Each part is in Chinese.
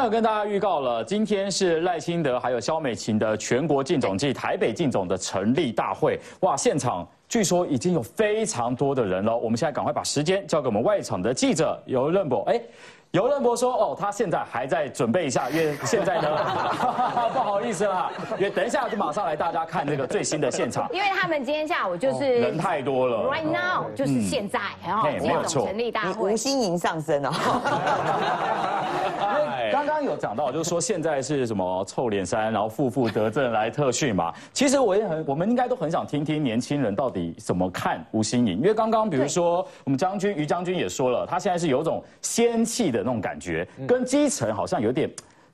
刚有跟大家预告了，今天是赖清德还有肖美琴的全国竞总暨台北竞总的成立大会。哇，现场据说已经有非常多的人了。我们现在赶快把时间交给我们外场的记者尤任博。哎。尤任博说：“哦，他现在还在准备一下，因为现在呢，不好意思啦，因为等一下就马上来大家看这个最新的现场。因为他们今天下午就是人太多了，right now 就是现在，然后这种成立大会，吴心盈上身哦。刚刚有讲到，就是说现在是什么臭脸山，然后负负得正来特训嘛。其实我也很，我们应该都很想听听年轻人到底怎么看吴心颖，因为刚刚比如说我们将军于将军也说了，他现在是有种仙气的那种感觉，跟基层好像有点，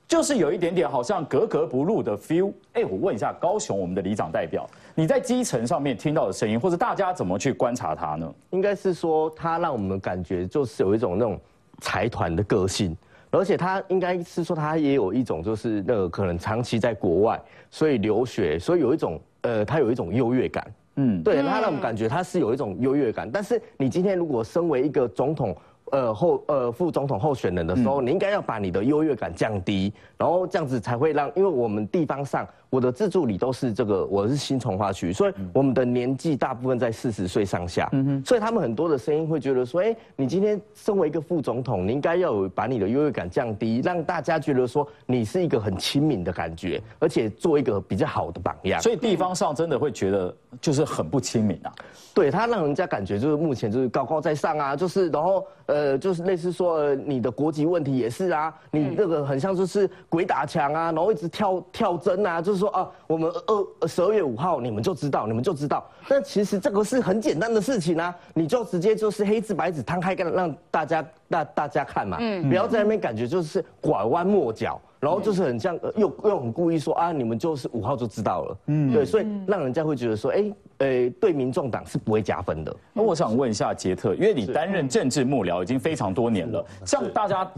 就是有一点点好像格格不入的 feel。哎，我问一下高雄我们的里长代表，你在基层上面听到的声音，或者大家怎么去观察他呢？应该是说他让我们感觉就是有一种那种财团的个性。而且他应该是说，他也有一种就是那个可能长期在国外，所以留学，所以有一种呃，他有一种优越感。嗯，对他让我们感觉他是有一种优越感。但是你今天如果身为一个总统。呃，候呃副总统候选人的时候，你应该要把你的优越感降低，然后这样子才会让，因为我们地方上我的自助理都是这个，我是新从化区，所以我们的年纪大部分在四十岁上下，嗯哼，所以他们很多的声音会觉得说，哎，你今天身为一个副总统，你应该要有把你的优越感降低，让大家觉得说你是一个很亲民的感觉，而且做一个比较好的榜样。所以地方上真的会觉得就是很不亲民啊，对他让人家感觉就是目前就是高高在上啊，就是然后。呃，就是类似说你的国籍问题也是啊，你这个很像就是鬼打墙啊，然后一直跳跳针啊，就是说啊，我们二十二月五号你们就知道，你们就知道。但其实这个是很简单的事情啊，你就直接就是黑字白纸摊开，让让大家大大家看嘛，嗯不要在那边感觉就是拐弯抹角。然后就是很像，又又很故意说啊，你们就是五号就知道了，嗯，对，所以让人家会觉得说，哎，呃，对民众党是不会加分的。那我想问一下杰特，因为你担任政治幕僚已经非常多年了，像大家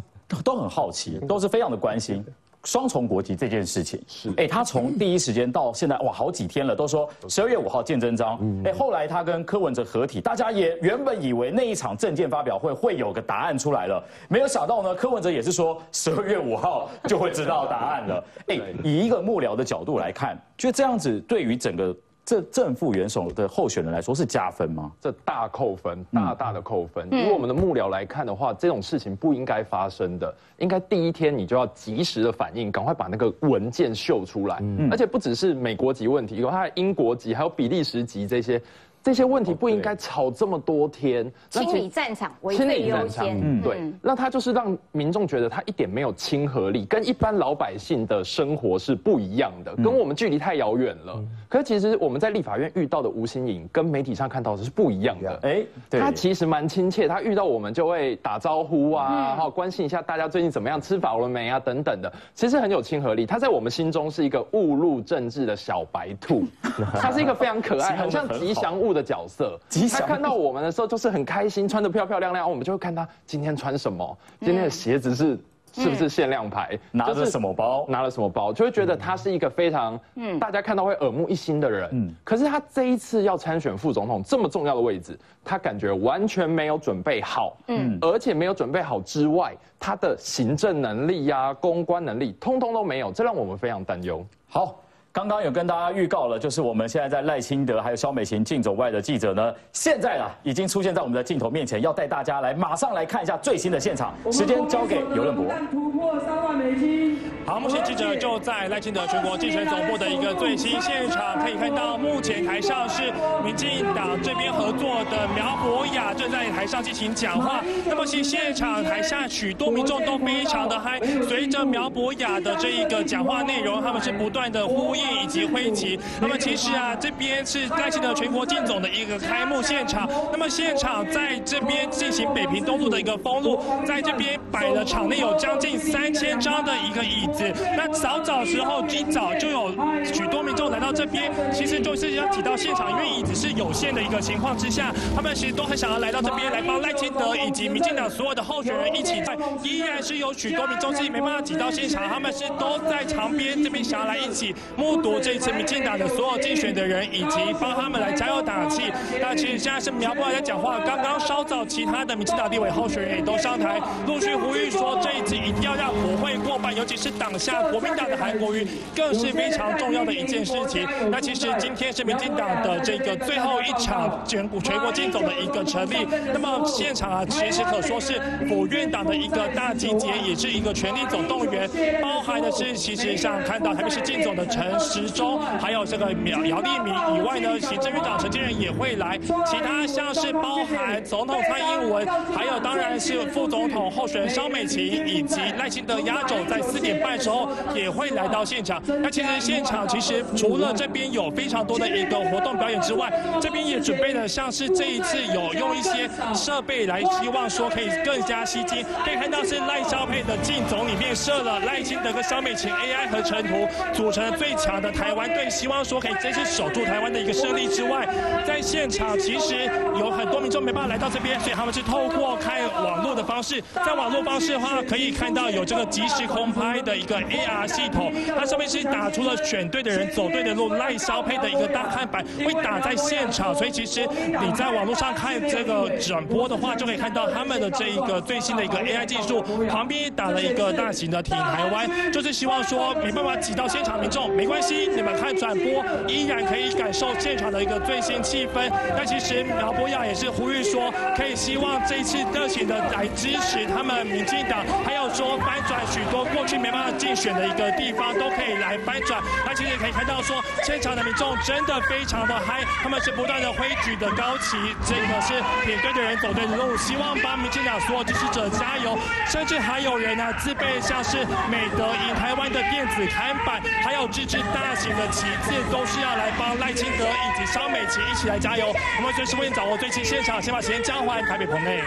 都很好奇，都是非常的关心。双重国籍这件事情是，哎，他从第一时间到现在，哇，好几天了，都说十二月五号见真章。哎，后来他跟柯文哲合体，大家也原本以为那一场政见发表会会有个答案出来了，没有想到呢，柯文哲也是说十二月五号就会知道答案了。哎，以一个幕僚的角度来看，就这样子对于整个。这正副元首的候选人来说是加分吗？这大扣分，大大的扣分。以我们的幕僚来看的话，这种事情不应该发生的，应该第一天你就要及时的反应，赶快把那个文件秀出来。而且不只是美国籍问题，有他的英国籍，还有比利时籍这些。这些问题不应该吵这么多天，清理战场，清理战场，嗯，对，那他就是让民众觉得他一点没有亲和力，跟一般老百姓的生活是不一样的，跟我们距离太遥远了。可是其实我们在立法院遇到的吴新颖，跟媒体上看到的是不一样的。哎，他其实蛮亲切，他遇到我们就会打招呼啊，然后，关心一下大家最近怎么样，吃饱了没啊，等等的，其实很有亲和力。他在我们心中是一个误入政治的小白兔，他是一个非常可爱，很像吉祥物。的角色，他看到我们的时候就是很开心，穿的漂漂亮亮，我们就会看他今天穿什么，今天的鞋子是是不是限量牌，拿着什么包，拿了什么包，就会觉得他是一个非常，嗯，大家看到会耳目一新的人。嗯，可是他这一次要参选副总统这么重要的位置，他感觉完全没有准备好，嗯，而且没有准备好之外，他的行政能力呀、公关能力，通通都没有，这让我们非常担忧。好。刚刚有跟大家预告了，就是我们现在在赖清德还有肖美琴竞走外的记者呢，现在啊已经出现在我们的镜头面前，要带大家来马上来看一下最新的现场。时间交给尤任博。突破三万美金。好，目前记者就在赖清德全国竞选总部的一个最新现场，可以看到目前台上是民进党这边合作的苗博雅正在台上进行讲话。那么其实现场台下许多民众都非常的嗨，随着苗博雅的这一个讲话内容，他们是不断的呼应。以及挥旗。那么其实啊，这边是赖清德全国竞总的一个开幕现场。那么现场在这边进行北平东路的一个封路，在这边摆的场内有将近三千张的一个椅子。那早早时候一早就有许多民众来到。这边，其实就是要挤到现场，因为椅子是有限的一个情况之下，他们其实都很想要来到这边来帮赖清德以及民进党所有的候选人一起在，依然是有许多民众自己没办法挤到现场，他们是都在场边这边想要来一起目睹这一次民进党的所有竞选的人，以及帮他们来加油打气。那其实现在是苗博雅在讲话，刚刚稍早其他的民进党立委候选人也都上台，陆续呼吁说这一次一定要让国会过半，尤其是党下国民党的韩国瑜，更是非常重要的一件事情。那其实今天是民进党的这个最后一场全国全国竞走的一个成立，那么现场啊，其实可说是府院党的一个大集结，也是一个全力总动员，包含的是其实像看到台北市竞总的陈时钟，还有这个苗姚立明以外呢，行政院长陈建仁也会来，其他像是包含总统蔡英文，还有当然是副总统候选人肖美琴以及赖清德压轴在四点半时候也会来到现场。那其实现场其实除了这边有非常多的一个活动表演之外，这边也准备了像是这一次有用一些设备来，希望说可以更加吸睛。可以看到是赖萧佩的镜总里面设了赖清德跟肖美琴 AI 合成图，组成了最强的台湾队，希望说可以这次守住台湾的一个胜利之外，在现场其实有很多民众没办法来到这边，所以他们是透过看网络的方式，在网络方式的话可以看到有这个即时空拍的一个 AR 系统，它上面是打出了选对的人走对的路，赖肖佩的一个大看板会打在现场，所以其实你在网络上看这个转播的话，就可以看到他们的这一个最新的一个 AI 技术，旁边打了一个大型的挺台湾，就是希望说没办法挤到现场民众没关系，你们看转播依然可以感受现场的一个最新气氛。但其实苗博雅也是呼吁说，可以希望这一次热情的来支持他们民进党，还有说翻转许多过去没办法竞选的一个地方都可以来翻转。那其实也可以看到说，现场的民众真的非常的嗨，他们是不断的挥举的高旗，这个是也跟着人走对的路，希望帮民进党所有支持者加油。甚至还有人呢自备像是美德赢台湾的电子看板，还有支持大型的旗帜，都是要来帮赖清德以及肖美琪一起来加油。我们随时为你掌握最新现场，先把时间交还台北棚内。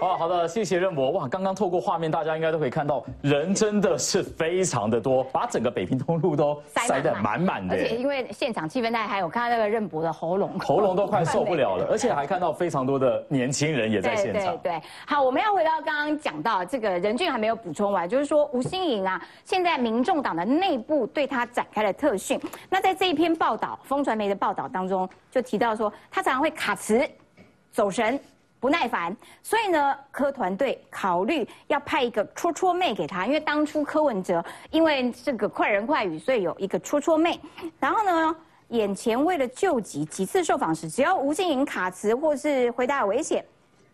哦，好的，谢谢任博。哇，刚刚透过画面，大家应该都可以看到，人真的是非常的多，把整个北平东路都塞得满满的。而且因为现场气氛大，还有看到那个任博的喉咙，喉咙都快受不了了。而且还看到非常多的年轻人也在现场。对对对，好，我们要回到刚刚讲到这个任俊还没有补充完，就是说吴欣颖啊，现在民众党的内部对他展开了特训。那在这一篇报道，风传媒的报道当中就提到说，他常常会卡词、走神。不耐烦，所以呢，柯团队考虑要派一个戳戳妹给他，因为当初柯文哲因为这个快人快语，所以有一个戳戳妹。然后呢，眼前为了救急，几次受访时，只要吴欣颖卡词或是回答有危险，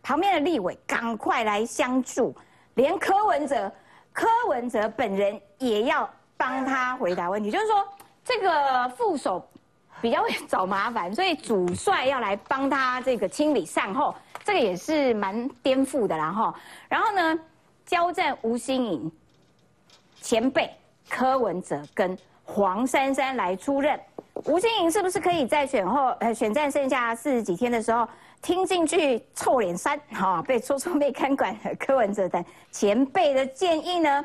旁边的立委赶快来相助，连柯文哲，柯文哲本人也要帮他回答问题，就是说这个副手比较会 找麻烦，所以主帅要来帮他这个清理善后。这个也是蛮颠覆的啦哈，然后呢，交战吴新颖前辈柯文哲跟黄珊珊来出任，吴新颖是不是可以在选后呃选战剩下四十几天的时候听进去臭脸三哈被戳戳被看管的柯文哲等前辈的建议呢？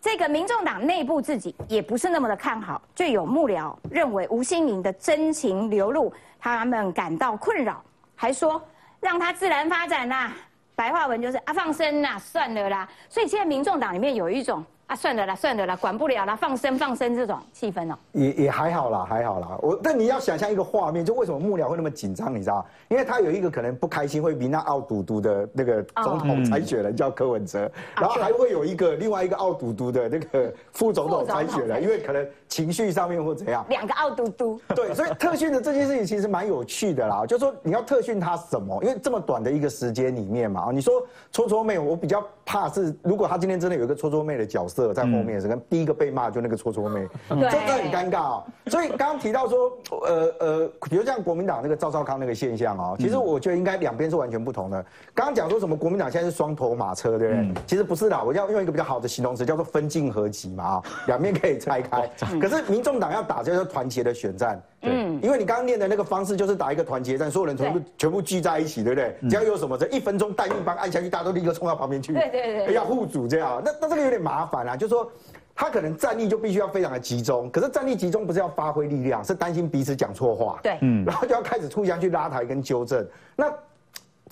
这个民众党内部自己也不是那么的看好，就有幕僚认为吴新颖的真情流露，他们感到困扰，还说。让它自然发展啦，白话文就是啊放生啦，算了啦。所以现在民众党里面有一种。啊，算了啦，算了啦，管不了啦，放生放生这种气氛哦，也也还好啦，还好啦。我但你要想象一个画面，就为什么幕僚会那么紧张，你知道因为他有一个可能不开心，会比那傲嘟嘟的那个总统参选人叫柯文哲，然后还会有一个另外一个傲嘟嘟的那个副总统参选人，因为可能情绪上面或怎样。两个傲嘟嘟。对，所以特训的这件事情其实蛮有趣的啦，就说你要特训他什么？因为这么短的一个时间里面嘛，你说搓搓妹，我比较怕是如果他今天真的有一个搓搓妹的角色。在后面是跟第一个被骂就那个搓搓妹，真的很尴尬哦。所以刚刚提到说，呃呃，比如像国民党那个赵少康那个现象哦，其实我觉得应该两边是完全不同的。刚刚讲说什么国民党现在是双头马车，对不对？其实不是啦，我要用一个比较好的形容词，叫做分进合集嘛啊，两面可以拆开。可是民众党要打这个团结的选战，嗯，因为你刚刚念的那个方式就是打一个团结战，所有人全部全部聚在一起，对不对？只要有什么这一分钟弹一帮按下去，大家都立刻冲到旁边去，对对对，要互主这样。那那这个有点麻烦啊，就说，他可能战力就必须要非常的集中，可是战力集中不是要发挥力量，是担心彼此讲错话，对，嗯，然后就要开始互相去拉抬跟纠正，那。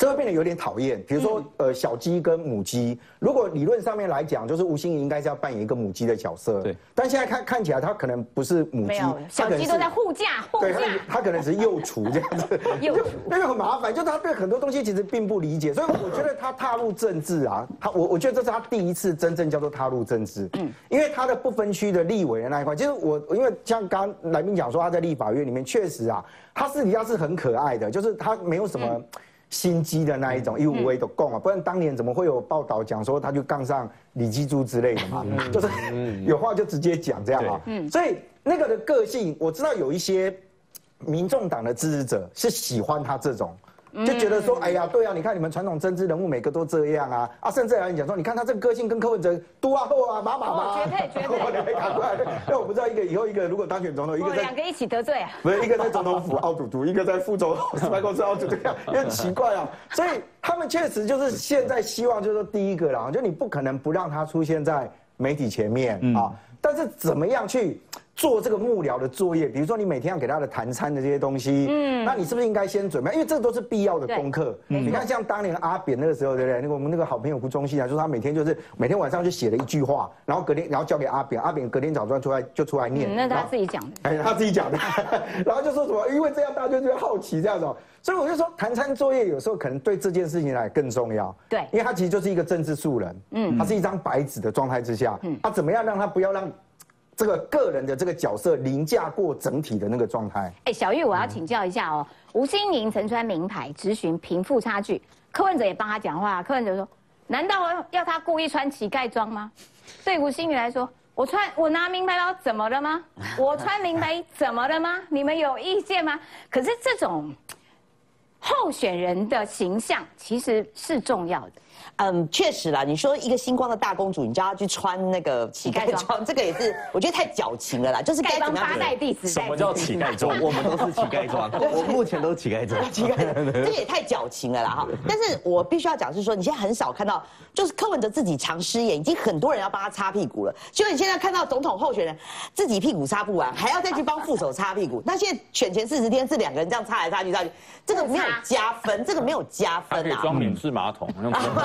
这会变得有点讨厌。比如说，呃，小鸡跟母鸡，如果理论上面来讲，就是吴欣怡应该是要扮演一个母鸡的角色。对。但现在看看起来，它可能不是母鸡，小鸡都在护驾，护驾。它可能是幼雏这样子。幼雏。那个很麻烦，就是他对很多东西其实并不理解，所以我觉得他踏入政治啊，他我我觉得这是他第一次真正叫做踏入政治。嗯。因为他的不分区的立委的那一块，其实我因为像刚刚来宾讲说他在立法院里面确实啊，他私底下是很可爱的，就是他没有什么。心机的那一种，一无为的供啊，不然当年怎么会有报道讲说他就杠上李基珠之类的嘛？就是有话就直接讲这样啊。所以那个的个性，我知道有一些民众党的支持者是喜欢他这种。就觉得说，哎呀，对啊，你看你们传统政治人物每个都这样啊啊，甚至有人讲说，你看他这个个性跟柯文哲多啊厚啊，马马马，绝配绝配，赶快！那我不知道一个以后一个如果当选总统，一个两个一起得罪啊，不是一个在总统府奥赌赌，一个在副总 统办公室奥赌赌，这样也很奇怪啊。所以他们确实就是现在希望就是说第一个啦，就你不可能不让他出现在媒体前面啊，但是怎么样去？做这个幕僚的作业，比如说你每天要给他的谈餐的这些东西，嗯，那你是不是应该先准备？因为这都是必要的功课。你看，像当年阿扁那个时候，对不对？那个我们那个好朋友胡忠信啊，就是他每天就是每天晚上就写了一句话，然后隔天然后交给阿扁，阿扁隔天早上出来就出来念。那他自己讲的。哎，他自己讲的。然后就说什么？因为这样大家就好奇这样子，所以我就说谈餐作业有时候可能对这件事情来更重要。对，因为他其实就是一个政治素人，嗯，他是一张白纸的状态之下，嗯，他怎么样让他不要让。这个个人的这个角色凌驾过整体的那个状态。哎，小玉，我要请教一下哦。吴欣盈曾穿名牌质询贫富差距，柯文哲也帮他讲话。柯文哲说：“难道要他故意穿乞丐装吗？”对吴欣盈来说，我穿我拿名牌包怎么了吗？我穿名牌怎么了吗？你们有意见吗？可是这种候选人的形象其实是重要的。嗯，确实啦。你说一个星光的大公主，你叫她去穿那个乞丐装，这个也是我觉得太矫情了啦。就是该怎么样？八代弟子，什么叫乞丐装？我们都是乞丐装，我目前都是乞丐装。乞丐，这个也太矫情了啦哈。但是我必须要讲是说，你现在很少看到，就是柯文哲自己常失言，已经很多人要帮他擦屁股了。就你现在看到总统候选人自己屁股擦不完，还要再去帮副手擦屁股。那现在选前四十天是两个人这样擦来擦去擦去，这个没有加分，这个没有加分啊。可以装免治马桶。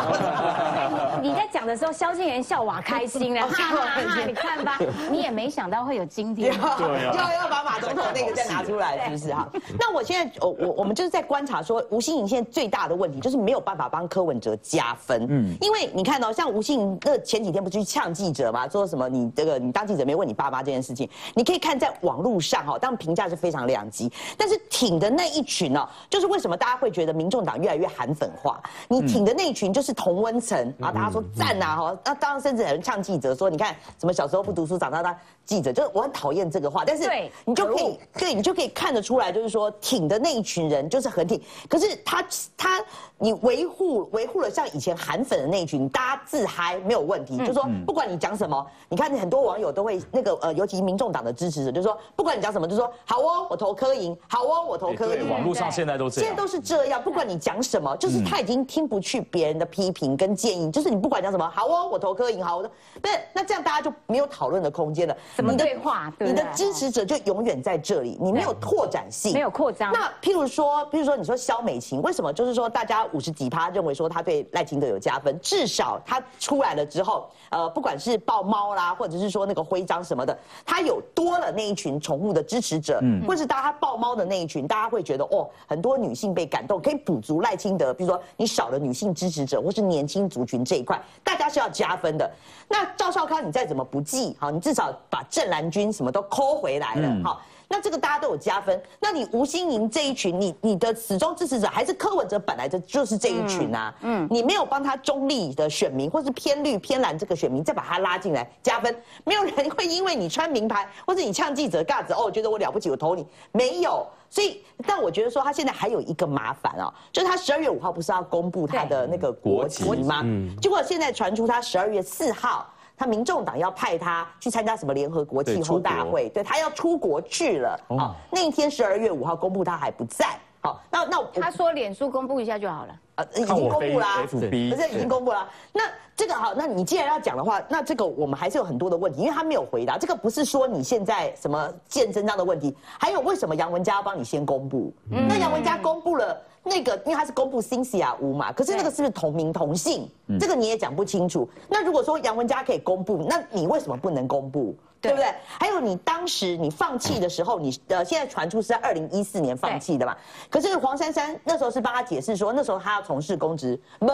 你在讲的时候，萧敬元笑哇开心了，哈哈！你看吧，你也没想到会有今天，要要把马总统那个再拿出来，是不是？哈？那我现在，我我我们就是在观察说，吴欣颖现在最大的问题就是没有办法帮柯文哲加分，嗯，因为你看到像吴欣颖那前几天不是去呛记者嘛，说什么你这个你当记者没问你爸妈这件事情，你可以看在网络上哈，当评价是非常两极，但是挺的那一群呢，就是为什么大家会觉得民众党越来越韩粉化？你挺的那一群就是同温层。然后大家说赞呐哈，那当然甚至有人呛记者说，你看什么小时候不读书，长大当记者，就是我很讨厌这个话。但是你就可以对你就可以看得出来，就是说挺的那一群人就是很挺，可是他他你维护维护了像以前韩粉的那一群，大家自嗨没有问题，就说不管你讲什么，你看很多网友都会那个呃，尤其民众党的支持者，就说不管你讲什么，就说好哦，我投柯赢，好哦，我投柯赢。网络上现在都这样，现在都是这样，不管你讲什么，就是他已经听不去别人的批评跟建议。就是你不管讲什么，好哦，我投科银，好，我说不是，那这样大家就没有讨论的空间了。什么对话？你的支持者就永远在这里，你没有拓展性，没有扩张。那譬如说，譬如说，你说肖美琴，为什么就是说大家五十几趴认为说他对赖清德有加分？至少他出来了之后，呃，不管是抱猫啦，或者是说那个徽章什么的，他有多了那一群宠物的支持者，嗯，或是大家抱猫的那一群，大家会觉得哦，很多女性被感动，可以补足赖清德。比如说你少了女性支持者，或是年轻族群。这一块大家是要加分的。那赵少康，你再怎么不济，好，你至少把郑兰军什么都抠回来了，好，那这个大家都有加分。那你吴欣盈这一群，你你的始终支持者还是柯文哲，本来就就是这一群啊，嗯，你没有帮他中立的选民，或是偏绿偏蓝这个选民，再把他拉进来加分，没有人会因为你穿名牌，或者你呛记者尬子，哦，觉得我了不起，我投你，没有。所以，但我觉得说他现在还有一个麻烦哦，就是他十二月五号不是要公布他的那个国籍吗？结果现在传出他十二月四号，他民众党要派他去参加什么联合国气候大会，对他要出国去了啊。那一天十二月五号公布他还不在。好，那那他说脸书公布一下就好了。呃，已经公布啦，不是已经公布了。那这个好，那你既然要讲的话，那这个我们还是有很多的问题，因为他没有回答。这个不是说你现在什么见真章的问题，还有为什么杨文佳要帮你先公布？那杨文佳公布了那个，因为他是公布新西亚屋嘛，可是那个是不是同名同姓？这个你也讲不清楚。那如果说杨文佳可以公布，那你为什么不能公布？对不对？还有你当时你放弃的时候，你呃现在传出是在二零一四年放弃的嘛？可是黄珊珊那时候是帮他解释说，那时候他要从事公职，没，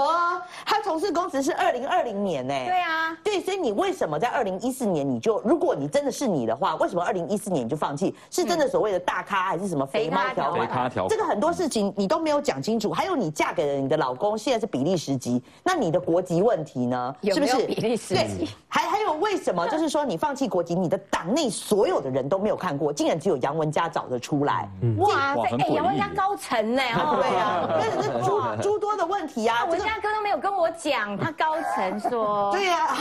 他从事公职是二零二零年呢。对啊，对，所以你为什么在二零一四年你就，如果你真的是你的话，为什么二零一四年你就放弃？是真的所谓的大咖还是什么肥猫条款？肥咖条款，这个很多事情你都没有讲清楚。还有你嫁给了你的老公，现在是比利时籍，那你的国籍问题呢？是不是比利时籍？还还有为什么 就是说你放弃国籍？你的党内所有的人都没有看过，竟然只有杨文佳找得出来。哇，哎，杨文佳高层呢？对啊，那 是诸 诸多的问题啊。文佳哥都没有跟我讲，他高层说。对呀，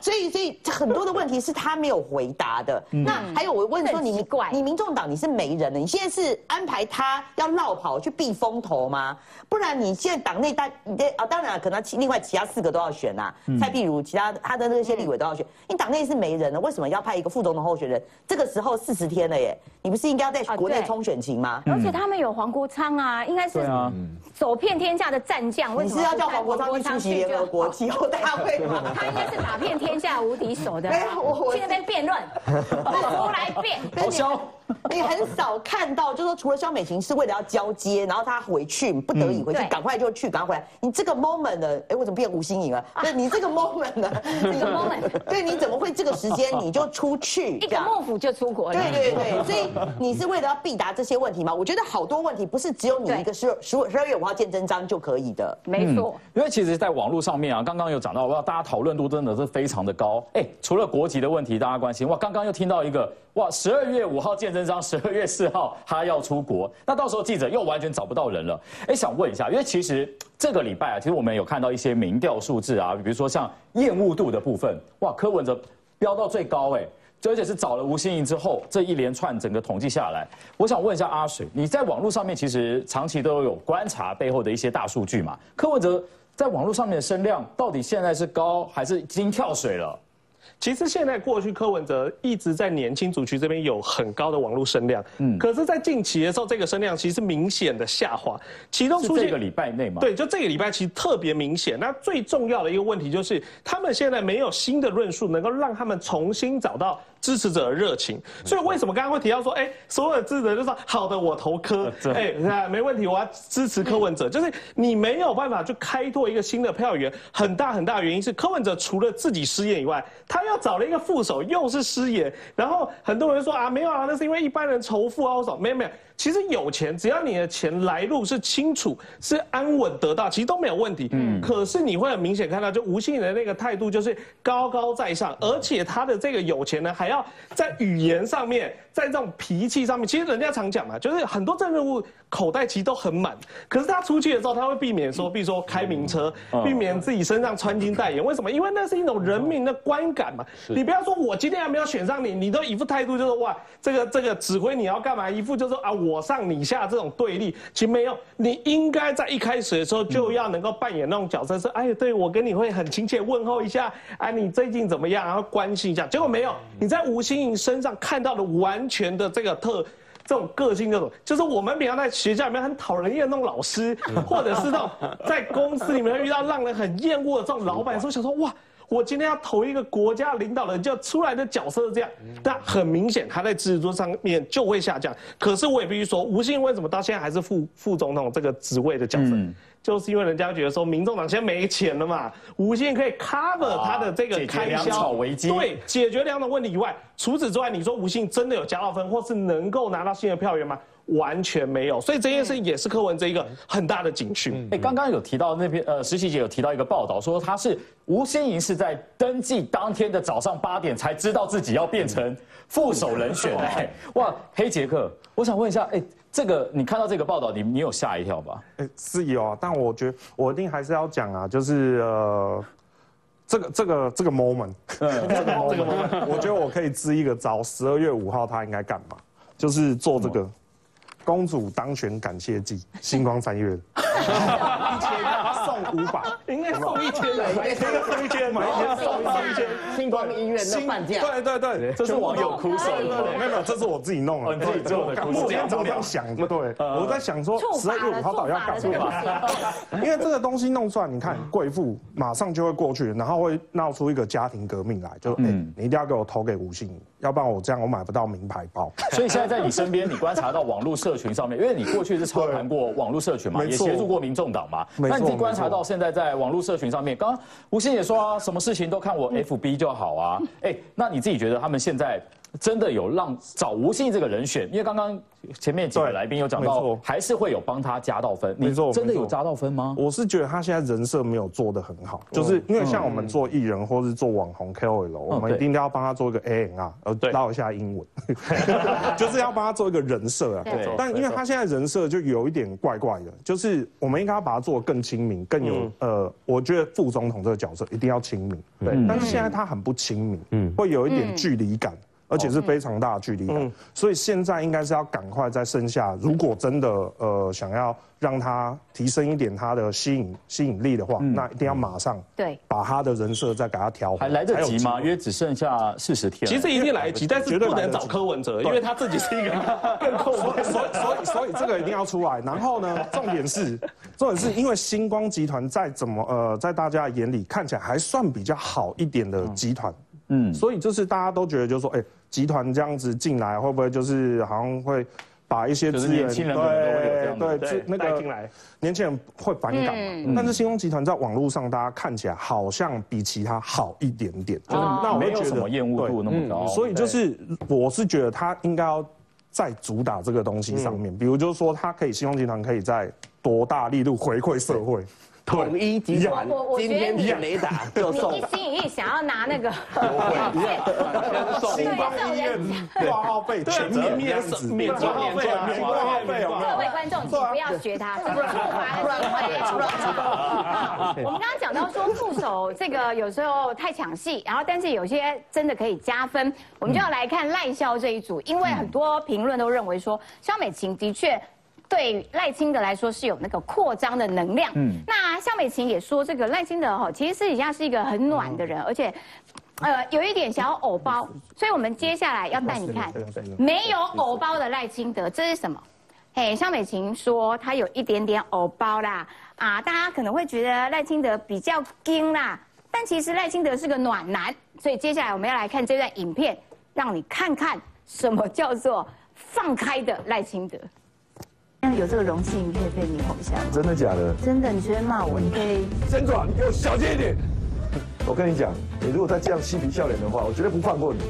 所以所以很多的问题是他没有回答的。那还有我问说，你你民众党你是没人了，你现在是安排他要绕跑去避风头吗？不然你现在党内大你的啊，当然可能其另外其他四个都要选呐，蔡壁如其他他的那些立委都要选，你党内是没人了，为什么要派？一个副总统候选人，这个时候四十天了耶，你不是应该要在国内冲选情吗？而且他们有黄国昌啊，应该是走遍天下的战将。你是要叫黄国昌去出席联合国气候大会吗？他应该是打遍天下无敌手的。我去那边辩论，出来辩。你很少看到，就说除了肖美琴是为了要交接，然后他回去不得已回去，赶快就去，赶快回来。你这个 moment 呢？哎，为什么变吴欣颖了？对，你这个 moment 呢？这个 moment，对，你怎么会这个时间你就出去？一个幕府就出国了。对对对，所以你是为了要必答这些问题吗？我觉得好多问题不是只有你一个十十十二月五号见真章就可以的。没错，因为其实，在网络上面啊，刚刚有讲到，哇大家讨论度真的是非常的高。哎，除了国籍的问题，大家关心哇，刚刚又听到一个。哇！十二月五号见真章，十二月四号他要出国，那到时候记者又完全找不到人了。哎，想问一下，因为其实这个礼拜啊，其实我们有看到一些民调数字啊，比如说像厌恶度的部分，哇，柯文哲飙到最高哎，而且是找了吴心盈之后，这一连串整个统计下来，我想问一下阿水，你在网络上面其实长期都有观察背后的一些大数据嘛？柯文哲在网络上面的声量到底现在是高还是已经跳水了？其实现在过去柯文哲一直在年轻族群这边有很高的网络声量，嗯，可是，在近期的时候，这个声量其实明显的下滑，其中出现这个礼拜内嘛，对，就这个礼拜其实特别明显。那最重要的一个问题就是，他们现在没有新的论述能够让他们重新找到。支持者的热情，所以为什么刚刚会提到说，哎，所有的支持者就说好的，我投柯，哎，没问题，我要支持柯文哲，就是你没有办法去开拓一个新的票源，很大很大的原因是柯文哲除了自己失言以外，他又找了一个副手，又是失言，然后很多人说啊，没有啊，那是因为一般人仇富啊，我说，没有没有。其实有钱，只要你的钱来路是清楚、是安稳得到，其实都没有问题。嗯。可是你会很明显看到，就吴信的那个态度就是高高在上，而且他的这个有钱呢，还要在语言上面，在这种脾气上面，其实人家常讲嘛，就是很多政治人物口袋其实都很满，可是他出去的时候，他会避免说，比如说开名车，避免自己身上穿金戴银。为什么？因为那是一种人民的观感嘛。你不要说我今天还没有选上你，你都一副态度就是哇，这个这个指挥你要干嘛？一副就是啊我。上你下这种对立，其实没有。你应该在一开始的时候就要能够扮演那种角色，说哎，对我跟你会很亲切问候一下，哎，你最近怎么样？然后关心一下。结果没有，你在吴欣颖身上看到的完全的这个特，这种个性，这种就是我们平常在学校里面很讨人厌那种老师，或者是那种在公司里面遇到让人很厌恶的这种老板，时候想说哇。我今天要投一个国家领导人，就出来的角色是这样，但很明显他在支持度上面就会下降。可是我也必须说，吴信为什么到现在还是副副总统这个职位的角色，就是因为人家觉得说，民众党现在没钱了嘛，吴信可以 cover 他的这个开销，对，解决两种问题以外，除此之外，你说吴信真的有加到分，或是能够拿到新的票源吗？完全没有，所以这件事情也是柯文哲一个很大的警讯。哎，刚刚有提到那篇呃，实习姐有提到一个报道，说他是吴欣盈是在登记当天的早上八点才知道自己要变成副手人选。哎，哇，黑杰克，我想问一下，哎，这个你看到这个报道，你你有吓一跳吧？哎，是有啊，但我觉得我一定还是要讲啊，就是呃，这个这个 这个 moment，这个 moment，我觉得我可以支一个招，十二月五号他应该干嘛？就是做这个。公主当选感谢祭，星光三月 五百，应该送一千，应该送一千，买一千送一千，星光医院的半价，对对对，这是网友哭手，没有没有，这是我自己弄的，你自己做的，我今天早上想，对，我在想说十二月五号到底要干什么？因为这个东西弄出来，你看贵妇马上就会过去，然后会闹出一个家庭革命来，就哎，你一定要给我投给吴信要不然我这样我买不到名牌包。所以现在在你身边，你观察到网络社群上面，因为你过去是操盘过网络社群嘛，也协助过民众党嘛，那你观察到现在在网络社群上面，刚刚吴昕也说啊，什么事情都看我 FB 就好啊，哎，那你自己觉得他们现在？真的有让找吴信这个人选，因为刚刚前面几位来宾有讲到，还是会有帮他加到分。没错，真的有加到分吗？我是觉得他现在人设没有做的很好，就是因为像我们做艺人或是做网红 KOL，我们一定要帮他做一个 A N R，呃，唠一下英文，就是要帮他做一个人设啊。对。但因为他现在人设就有一点怪怪的，就是我们应该要把他做更亲民，更有呃，我觉得副总统这个角色一定要亲民。对。但是现在他很不亲民，嗯，会有一点距离感。而且是非常大的距离感，所以现在应该是要赶快在剩下，如果真的呃想要让他提升一点他的吸引吸引力的话，那一定要马上对把他的人设再给他调还来得及吗？因为只剩下四十天。其实一定来得及，但是不能找柯文哲，因为他自己是一个 更扣所以所以所以这个一定要出来。然后呢，重点是重点是因为星光集团在怎么呃在大家眼里看起来还算比较好一点的集团。嗯，所以就是大家都觉得，就是说，哎，集团这样子进来，会不会就是好像会把一些资源，对对，那个年轻人会反感嘛？但是星光集团在网络上，大家看起来好像比其他好一点点，就是那没有什么厌恶度那么高。所以就是，我是觉得他应该要在主打这个东西上面，比如就是说，他可以星光集团可以在多大力度回馈社会。统一集团，今天雷达就送。一心一意想要拿那个 送吧，挂号费全免免免挂号费，免挂号费。各位观众，请不要学他，这是处罚的行为。我们刚刚讲到说副手这个有时候太抢戏，然后但是有些真的可以加分，我们就要来看赖萧这一组，因为很多评论都认为说肖美琴的确。对赖清德来说是有那个扩张的能量。嗯，那肖美琴也说，这个赖清德哈，其实私底下是一个很暖的人，而且，呃，有一点小偶包。所以我们接下来要带你看，没有偶包的赖清德，这是什么？嘿，肖美琴说他有一点点偶包啦。啊，大家可能会觉得赖清德比较硬啦，但其实赖清德是个暖男。所以接下来我们要来看这段影片，让你看看什么叫做放开的赖清德。有这个荣幸可以被你哄下，真的假的？真的，你随便骂我，你可以。真转，你给我小心一点。我跟你讲，你如果再这样嬉皮笑脸的话，我绝对不放过你。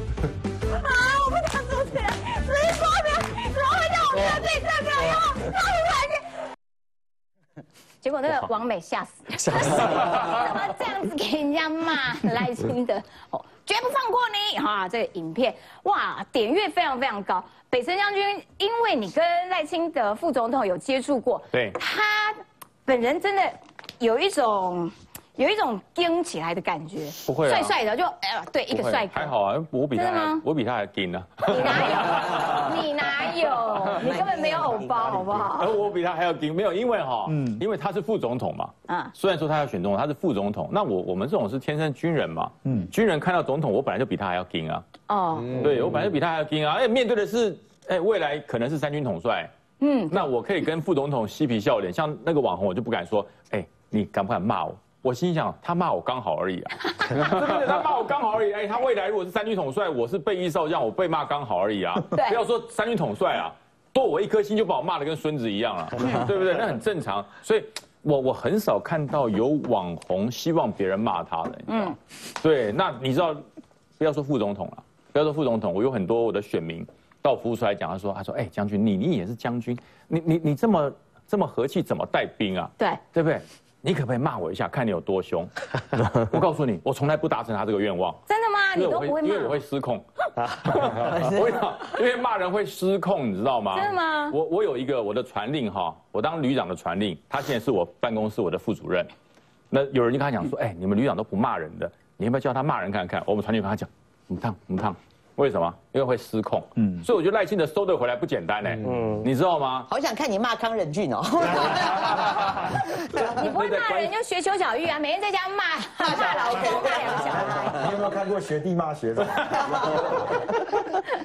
啊！我不想出去，所以说呢，怎么会叫我得罪这个哟？他不管你。结果那个王美吓死，吓死！怎么这样子给人家骂赖清德？哦，绝不放过你！哈，这个影片哇，点阅非常非常高。北森将军，因为你跟赖清德副总统有接触过，对，他本人真的有一种有一种硬起来的感觉，不会，帅帅的，就哎，对，一个帅哥，还好啊，我比他，我比他还硬呢。你哪有？你哪有？你根本没有偶包，好不好？而我比他还要硬，没有，因为哈，嗯，因为他是副总统嘛，嗯，虽然说他要选总统，他是副总统，那我我们这种是天生军人嘛，嗯，军人看到总统，我本来就比他还要硬啊。哦，对我本来就比他还要硬啊！哎，面对的是，哎，未来可能是三军统帅，嗯，那我可以跟副总统嬉皮笑脸，像那个网红，我就不敢说，哎，你敢不敢骂我？我心想，他骂我刚好而已啊，他骂我刚好而已。哎，他未来如果是三军统帅，我是被一少将，我被骂刚好而已啊。不要说三军统帅啊，多我一颗心就把我骂的跟孙子一样了，对不对？那很正常。所以，我我很少看到有网红希望别人骂他的，嗯，对。那你知道，不要说副总统了。不要说副总统，我有很多我的选民到服务处来讲，他说：“他说，哎，将军，你你也是将军，你你你这么这么和气，怎么带兵啊？对对不对？你可不可以骂我一下，看你有多凶？我告诉你，我从来不达成他这个愿望。真的吗？你都不会骂？因为我会失控。我讲，因为骂人会失控，你知道吗？真的吗？我我有一个我的传令哈，我当旅长的传令，他现在是我办公室我的副主任。那有人就跟他讲说：，哎，你们旅长都不骂人的，你要不要叫他骂人看看？我们传令跟他讲。母烫母汤，为什么？因为会失控。嗯，所以我觉得赖清德收得回来不简单呢。嗯，你知道吗？好想看你骂康仁俊哦。你不会骂人就学邱小玉啊，每天在家骂 骂老公骂两小孩。你有没有看过学弟骂学长？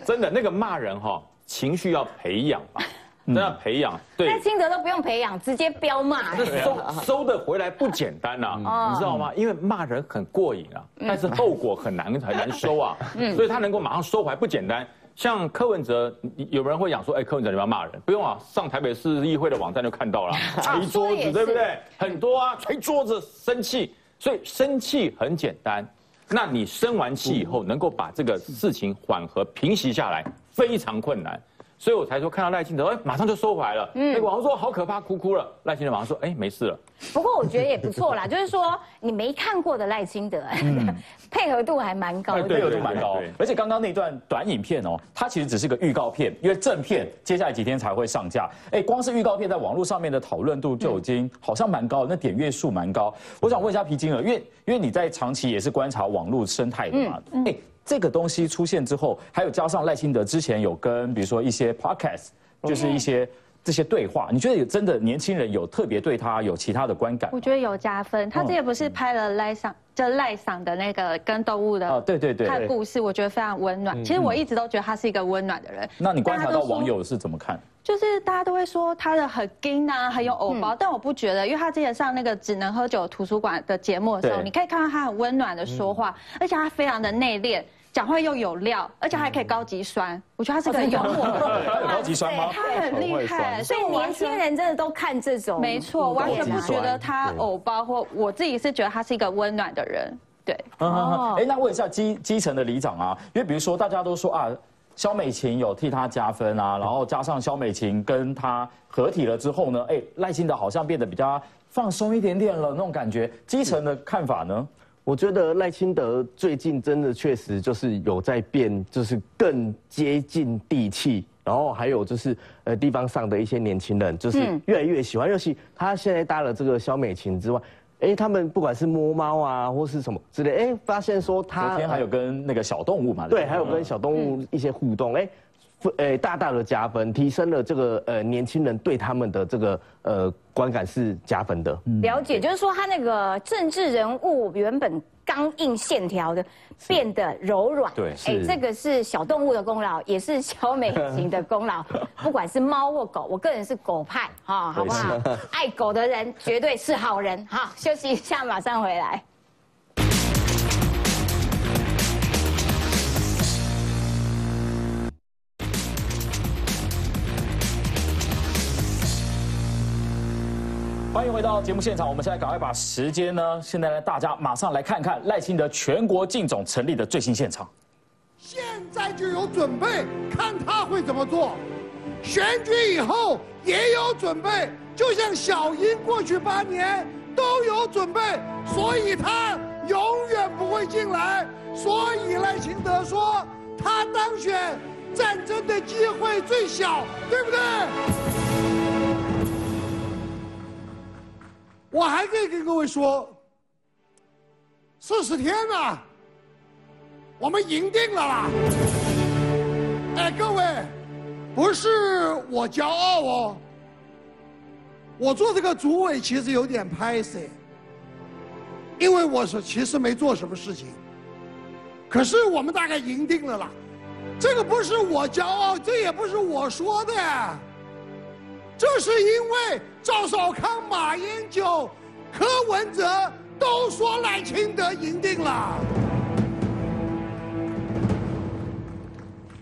真的，那个骂人哈，情绪要培养嘛。都要培养，对，赖清德都不用培养，直接飙骂，这收收的回来不简单呐，你知道吗？因为骂人很过瘾啊，但是后果很难很难收啊，所以他能够马上收回来不简单。像柯文哲，有人会讲说，哎，柯文哲你要骂人，不用啊，上台北市议会的网站就看到了，捶桌子，对不对？很多啊，捶桌子生气，所以生气很简单。那你生完气以后，能够把这个事情缓和平息下来，非常困难。所以我才说看到赖清德，哎，马上就收回来了。嗯，那网上说好可怕，哭哭了。赖清德马上说，哎，没事了。不过我觉得也不错啦，就是说你没看过的赖清德，配合度还蛮高的，配合度蛮高。而且刚刚那段短影片哦，它其实只是个预告片，因为正片接下来几天才会上架。哎，光是预告片在网络上面的讨论度就已经好像蛮高，那点阅数蛮高。我想问一下皮金儿，因为因为你在长期也是观察网络生态的嘛，哎。这个东西出现之后，还有加上赖清德之前有跟比如说一些 podcast，就是一些这些对话，你觉得有真的年轻人有特别对他有其他的观感？我觉得有加分。他这也不是拍了赖上就赖上的那个跟动物的哦，对对对，他的故事我觉得非常温暖。其实我一直都觉得他是一个温暖的人。那你观察到网友是怎么看？就是大家都会说他的很硬啊，很有偶包，但我不觉得，因为他之前上那个只能喝酒图书馆的节目的时候，你可以看到他很温暖的说话，而且他非常的内敛。讲话又有料，而且还可以高级酸。我觉得他是个幽默。他 有高级酸吗？他很厉害，所以年轻人真的都看这种。没错，完全不觉得他偶包，或我自己是觉得他是一个温暖的人。对。哦。哎，那问一下基基层的里长啊，因为比如说大家都说啊，肖美琴有替他加分啊，然后加上肖美琴跟他合体了之后呢，哎，赖清德好像变得比较放松一点点了那种感觉。基层的看法呢？我觉得赖清德最近真的确实就是有在变，就是更接近地气，然后还有就是呃地方上的一些年轻人，就是越来越喜欢。尤其他现在搭了这个肖美琴之外，哎，他们不管是摸猫啊或是什么之类，哎，发现说他昨天还有跟那个小动物嘛，对，还有跟小动物一些互动，哎。哎，大大的加分，提升了这个呃年轻人对他们的这个呃观感是加分的。了解，就是说他那个政治人物原本刚硬线条的变得柔软。对，哎，这个是小动物的功劳，也是小美型的功劳。不管是猫或狗，我个人是狗派哈，好不好？爱狗的人绝对是好人。好，休息一下，马上回来。欢迎回到节目现场，我们现在赶快把时间呢，现在呢，大家马上来看看赖清德全国竞总成立的最新现场。现在就有准备，看他会怎么做。选举以后也有准备，就像小英过去八年都有准备，所以他永远不会进来。所以赖清德说，他当选战争的机会最小，对不对？我还可以跟各位说，四十天了，我们赢定了啦！哎，各位，不是我骄傲哦，我做这个主委其实有点拍死，因为我是其实没做什么事情，可是我们大概赢定了啦，这个不是我骄傲，这也不是我说的。这是因为赵少康、马英九、柯文哲都说赖清德赢定了。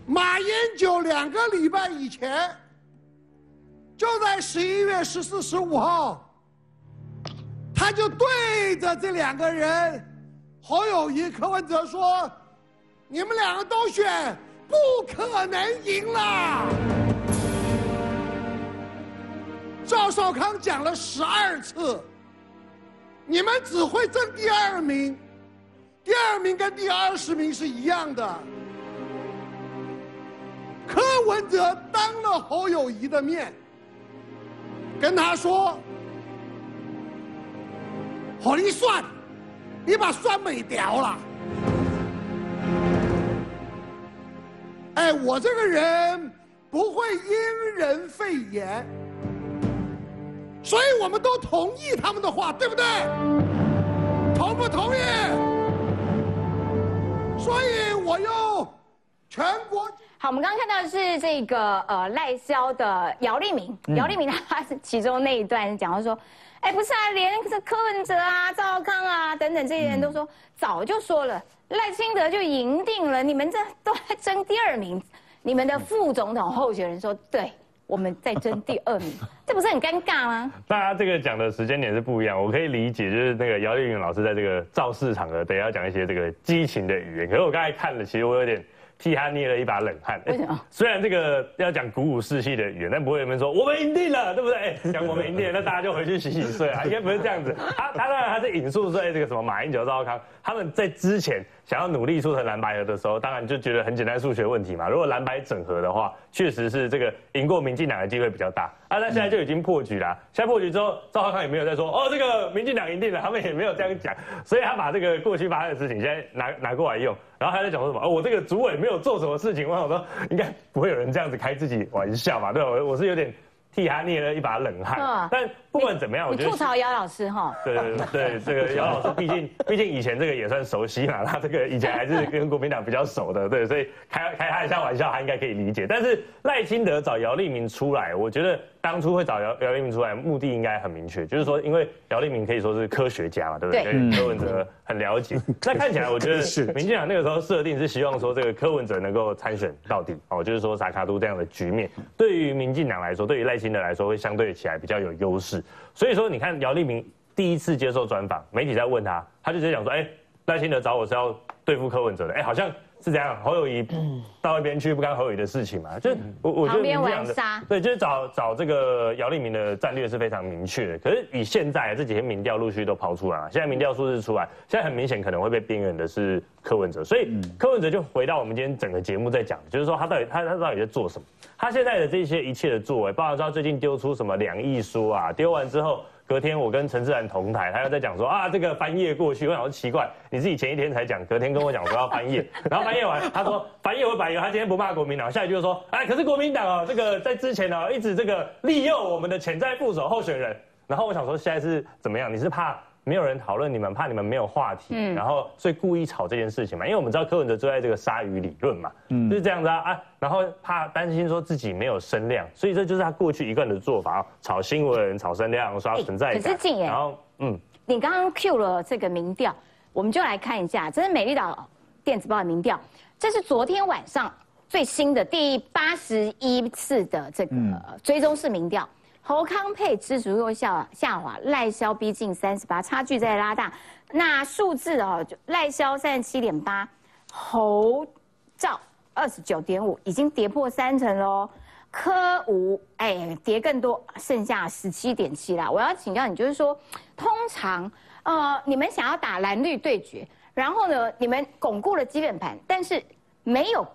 马英九两个礼拜以前，就在十一月十四、十五号，他就对着这两个人，侯友谊、柯文哲说：“你们两个都选，不可能赢了。”赵少康讲了十二次，你们只会争第二名，第二名跟第二十名是一样的。柯文哲当了侯友谊的面，跟他说：“好，你算，你把算没掉了。”哎，我这个人不会因人废言，所以我们都同意他们的话，对不对？同不同意？所以我又全国。好，我们刚刚看到的是这个呃赖萧的姚立明，姚立明他其中那一段讲到说，哎，不是啊，连这柯文哲啊、赵康啊等等这些人都说，早就说了，赖清德就赢定了，你们这都在争第二名，你们的副总统候选人说，对，我们再争第二名，这不是很尴尬吗？大家这个讲的时间点是不一样，我可以理解，就是那个姚丽芸老师在这个造势场合，等要讲一些这个激情的语言，可是我刚才看了，其实我有点。替他捏了一把冷汗。为什么？虽然这个要讲鼓舞士气的语言，但不会有人说我们赢定了，对不对？讲我们赢定了，那大家就回去洗洗睡啊，应该不是这样子。他他当然他是引述说，哎，这个什么马英九、赵康，他们在之前。想要努力促成蓝白合的时候，当然就觉得很简单数学问题嘛。如果蓝白整合的话，确实是这个赢过民进党的机会比较大。啊，那现在就已经破局了。现在破局之后，赵浩康也没有再说哦，这个民进党赢定了，他们也没有这样讲。所以他把这个过去发生的事情现在拿拿过来用，然后还在讲说什么？哦，我这个主委没有做什么事情。我想说，应该不会有人这样子开自己玩笑嘛？对吧？我我是有点。替他捏了一把冷汗，但不管怎么样，我觉得吐槽姚老师哈。对对对，这个姚老师毕竟毕竟以前这个也算熟悉嘛，他这个以前还是跟国民党比较熟的，对，所以开开他一下玩笑，他应该可以理解。但是赖清德找姚立明出来，我觉得。当初会找姚姚立明出来，目的应该很明确，就是说，因为姚立明可以说是科学家嘛，对不对？对柯文哲很了解。那看起来，我觉得民进党那个时候设定是希望说，这个柯文哲能够参选到底哦，就是说萨卡都这样的局面，对于民进党来说，对于赖清德来说，会相对起来比较有优势。所以说，你看姚立明第一次接受专访，媒体在问他，他就直接讲说，哎，赖清德找我是要对付柯文哲的，哎，好像。是这样，侯友谊到那边去不干侯友谊的事情嘛？就我我觉得这样的，对，就是找找这个姚立明的战略是非常明确的。可是以现在这几天民调陆续都抛出来了，现在民调数字出来，现在很明显可能会被边缘的是柯文哲，所以柯文哲就回到我们今天整个节目在讲，就是说他到底他他到底在做什么？他现在的这些一切的作为，包括他最近丢出什么两亿书啊，丢完之后。隔天我跟陈志然同台，他又在讲说啊，这个翻页过去，我想说奇怪，你自己前一天才讲，隔天跟我讲说要翻页，然后翻页完，他说翻页会白他今天不骂国民党，下一句就说，哎，可是国民党哦，这个在之前哦，一直这个利用我们的潜在副手候选人，然后我想说现在是怎么样？你是怕？没有人讨论你们，怕你们没有话题，然后所以故意炒这件事情嘛。因为我们知道柯文哲最爱这个鲨鱼理论嘛，就是这样子啊啊，然后怕担心说自己没有声量，所以这就是他过去一贯的做法，炒新闻、炒声量、刷存在感。可是静言，然后嗯，你刚刚 Q 了这个民调，我们就来看一下，这是美丽岛电子报的民调，这是昨天晚上最新的第八十一次的这个追踪式民调。侯康佩支持又下下滑，赖萧逼近三十八，差距在拉大。那数字哦，赖萧三十七点八，侯赵二十九点五，已经跌破三成喽。柯吴哎跌更多，剩下十七点七啦。我要请教你，就是说，通常呃你们想要打蓝绿对决，然后呢你们巩固了基本盘，但是没有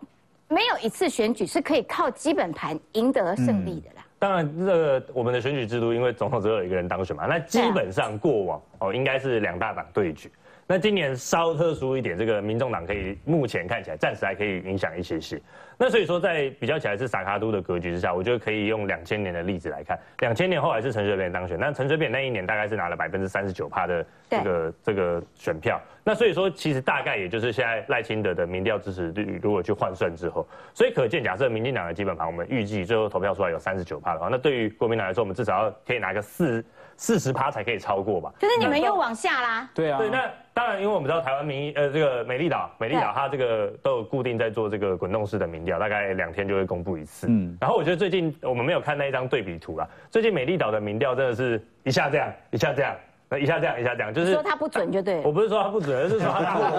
没有一次选举是可以靠基本盘赢得胜利的。当然，这个我们的选举制度，因为总统只有一个人当选嘛，那基本上过往哦，应该是两大党对决。那今年稍特殊一点，这个民众党可以目前看起来暂时还可以影响一些些。那所以说，在比较起来是萨卡都的格局之下，我觉得可以用两千年的例子来看。两千年后来是陈水扁当选，那陈水扁那一年大概是拿了百分之三十九趴的这个这个选票。那所以说，其实大概也就是现在赖清德的民调支持率，如果去换算之后，所以可见，假设民进党的基本盘，我们预计最后投票出来有三十九趴的话，那对于国民党来说，我们至少要可以拿个四。四十趴才可以超过吧？可是你们又往下啦。对啊。对，那当然，因为我们知道台湾民意，呃，这个美丽岛，美丽岛它这个都有固定在做这个滚动式的民调，大概两天就会公布一次。嗯。然后我觉得最近我们没有看那一张对比图啦，最近美丽岛的民调真的是一下这样，一下这样。那一下这样，一下这样，就是说它不准就对。我不是说它不准，而是说它大幅度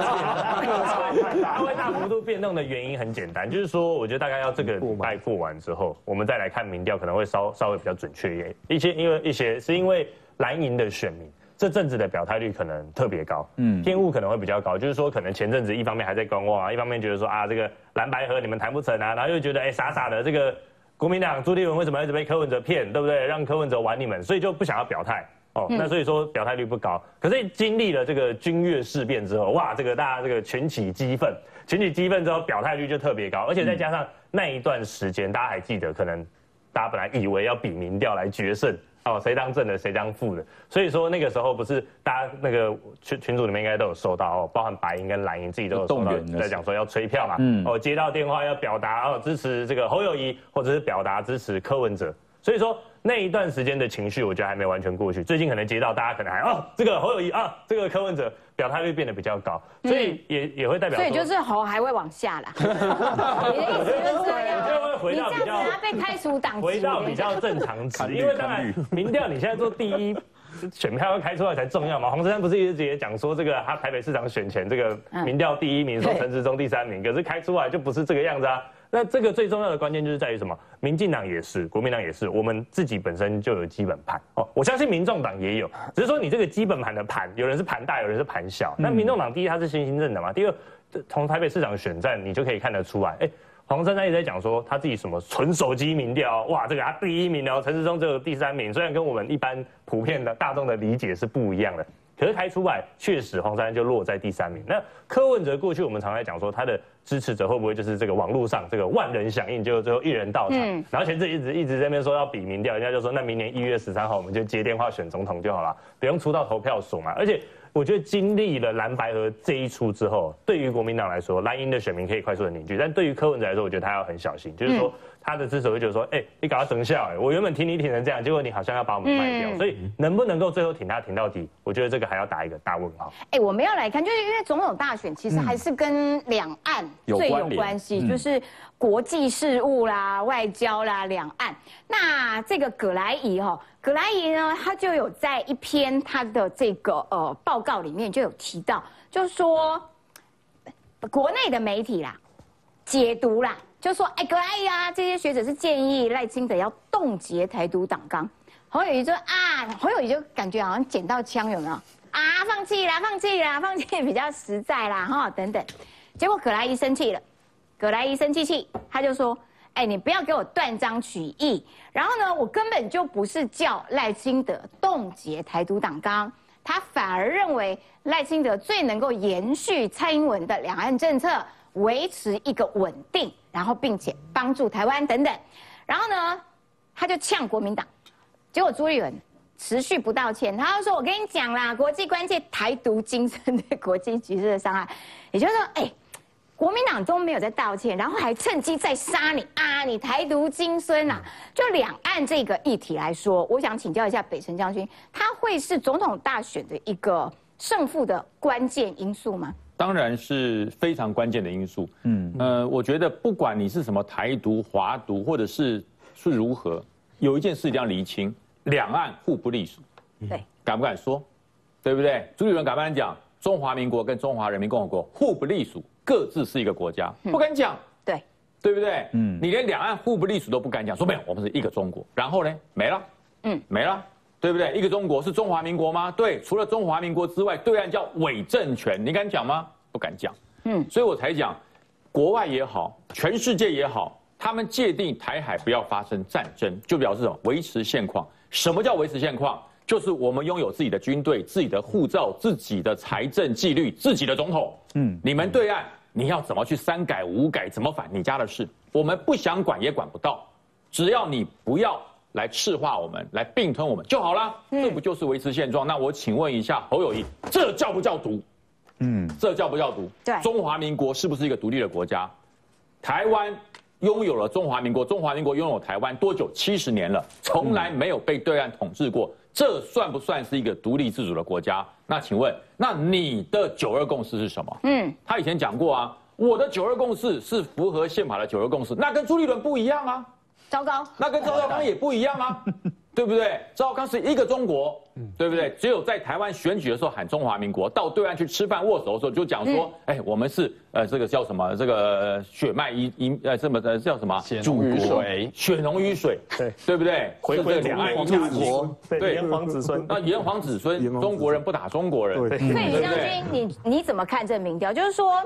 变动。它会大幅度变动的原因很简单，就是说，我觉得大概要这个礼拜过完之后，我们再来看民调，可能会稍稍微比较准确一点。一些因为一些是因为蓝营的选民这阵子的表态率可能特别高，嗯，偏误可能会比较高。就是说，可能前阵子一方面还在观望啊，一方面觉得说啊，这个蓝白河你们谈不成啊，然后又觉得哎傻傻的这个国民党朱立文为什么一直被柯文哲骗，对不对？让柯文哲玩你们，所以就不想要表态。哦，那所以说表态率不高，可是经历了这个军乐事变之后，哇，这个大家这个群起激愤，群起激愤之后，表态率就特别高，而且再加上那一段时间，大家还记得，可能大家本来以为要比民调来决胜。哦，谁当正的，谁当副的，所以说那个时候不是大家那个群群组里面应该都有收到哦，包含白银跟蓝银自己都有收到，在讲说要催票嘛，嗯，哦接到电话要表达哦支持这个侯友谊，或者是表达支持柯文哲，所以说那一段时间的情绪，我觉得还没完全过去。最近可能接到大家可能还哦这个侯友谊啊，这个柯文哲表态率变得比较高，所以也也会代表，所以就是侯还会往下啦。你的意思就是这样。回到比较被开除党回到比较正常值，因为当然民调你现在做第一，选票要开出来才重要嘛。黄珊珊不是一直也讲说这个他台北市长选前这个民调第一名，说陈时中第三名，可是开出来就不是这个样子啊。那这个最重要的关键就是在于什么？民进党也是，国民党也是，我们自己本身就有基本盘哦。我相信民众党也有，只是说你这个基本盘的盘，有人是盘大，有人是盘小。那民众党第一它是新兴政的嘛，第二从台北市长选战你就可以看得出来，哎。黄珊珊一直在讲说他自己什么纯手机民调，哇，这个他第一名哦，陈世忠只有第三名，虽然跟我们一般普遍的大众的理解是不一样的，可是开出来确实黄珊珊就落在第三名。那柯文哲过去我们常在讲说他的支持者会不会就是这个网络上这个万人响应，就最后一人到场，然后前阵一直一直在那边说要比民调，人家就说那明年一月十三号我们就接电话选总统就好了，不用出到投票所嘛，而且。我觉得经历了蓝白河这一出之后，对于国民党来说，蓝营的选民可以快速的凝聚；但对于柯文哲来说，我觉得他要很小心，就是说。他的支持会觉得说，哎，你搞他生效，哎，我原本挺你挺成这样，结果你好像要把我们卖掉，所以能不能够最后挺他挺到底，我觉得这个还要打一个大问号。哎，我们要来看，就是因为总统大选其实还是跟两岸最有关系，就是国际事务啦、外交啦、两岸。那这个葛莱仪哈，葛莱仪呢，他就有在一篇他的这个呃报告里面就有提到，就是说国内的媒体啦解读啦。就说哎，格莱呀，这些学者是建议赖清德要冻结台独党纲。侯友谊说啊，侯友谊就感觉好像捡到枪有没有？啊，放弃啦，放弃啦，放弃比较实在啦，哈，等等。结果葛莱伊生气了，葛莱伊生气气，他就说，哎，你不要给我断章取义。然后呢，我根本就不是叫赖清德冻结台独党纲，他反而认为赖清德最能够延续蔡英文的两岸政策。维持一个稳定，然后并且帮助台湾等等，然后呢，他就呛国民党，结果朱立伦持续不道歉，他就说：“我跟你讲啦，国际关切台独精神对国际局势的伤害，也就是说，哎，国民党都没有在道歉，然后还趁机在杀你啊，你台独金孙呐！就两岸这个议题来说，我想请教一下北辰将军，他会是总统大选的一个胜负的关键因素吗？”当然是非常关键的因素。嗯，呃，我觉得不管你是什么台独、华独，或者是是如何，有一件事一定要厘清：两岸互不隶属。对，敢不敢说？对不对？朱立伦敢不敢讲？中华民国跟中华人民共和国互不隶属，各自是一个国家，不敢讲。对，对不对？嗯，你连两岸互不隶属都不敢讲，说没有，我们是一个中国。然后呢，没了。嗯，没了。对不对？一个中国是中华民国吗？对，除了中华民国之外，对岸叫伪政权，你敢讲吗？不敢讲。嗯，所以我才讲，国外也好，全世界也好，他们界定台海不要发生战争，就表示什么？维持现况。什么叫维持现况？就是我们拥有自己的军队、自己的护照、自己的财政纪律、自己的总统。嗯，你们对岸你要怎么去三改五改，怎么反你家的事，我们不想管也管不到，只要你不要。来赤化我们，来并吞我们就好了，这不就是维持现状？那我请问一下侯友谊，这叫不叫独？嗯，这叫不叫独？对，中华民国是不是一个独立的国家？台湾拥有了中华民国，中华民国拥有台湾多久？七十年了，从来没有被对岸统治过，这算不算是一个独立自主的国家？那请问，那你的九二共识是什么？嗯，他以前讲过啊，我的九二共识是符合宪法的九二共识，那跟朱立伦不一样啊。糟糕，那跟赵少康也不一样啊，对不对？赵少康是一个中国，对不对？只有在台湾选举的时候喊中华民国，到对岸去吃饭握手的时候就讲说，哎，我们是呃这个叫什么？这个血脉一一呃什么的叫什么？祖国血浓于水，对对不对？回归两岸一家国，对炎黄子孙那，炎黄子孙，中国人不打中国人。所以李将军，你你怎么看这民调？就是说。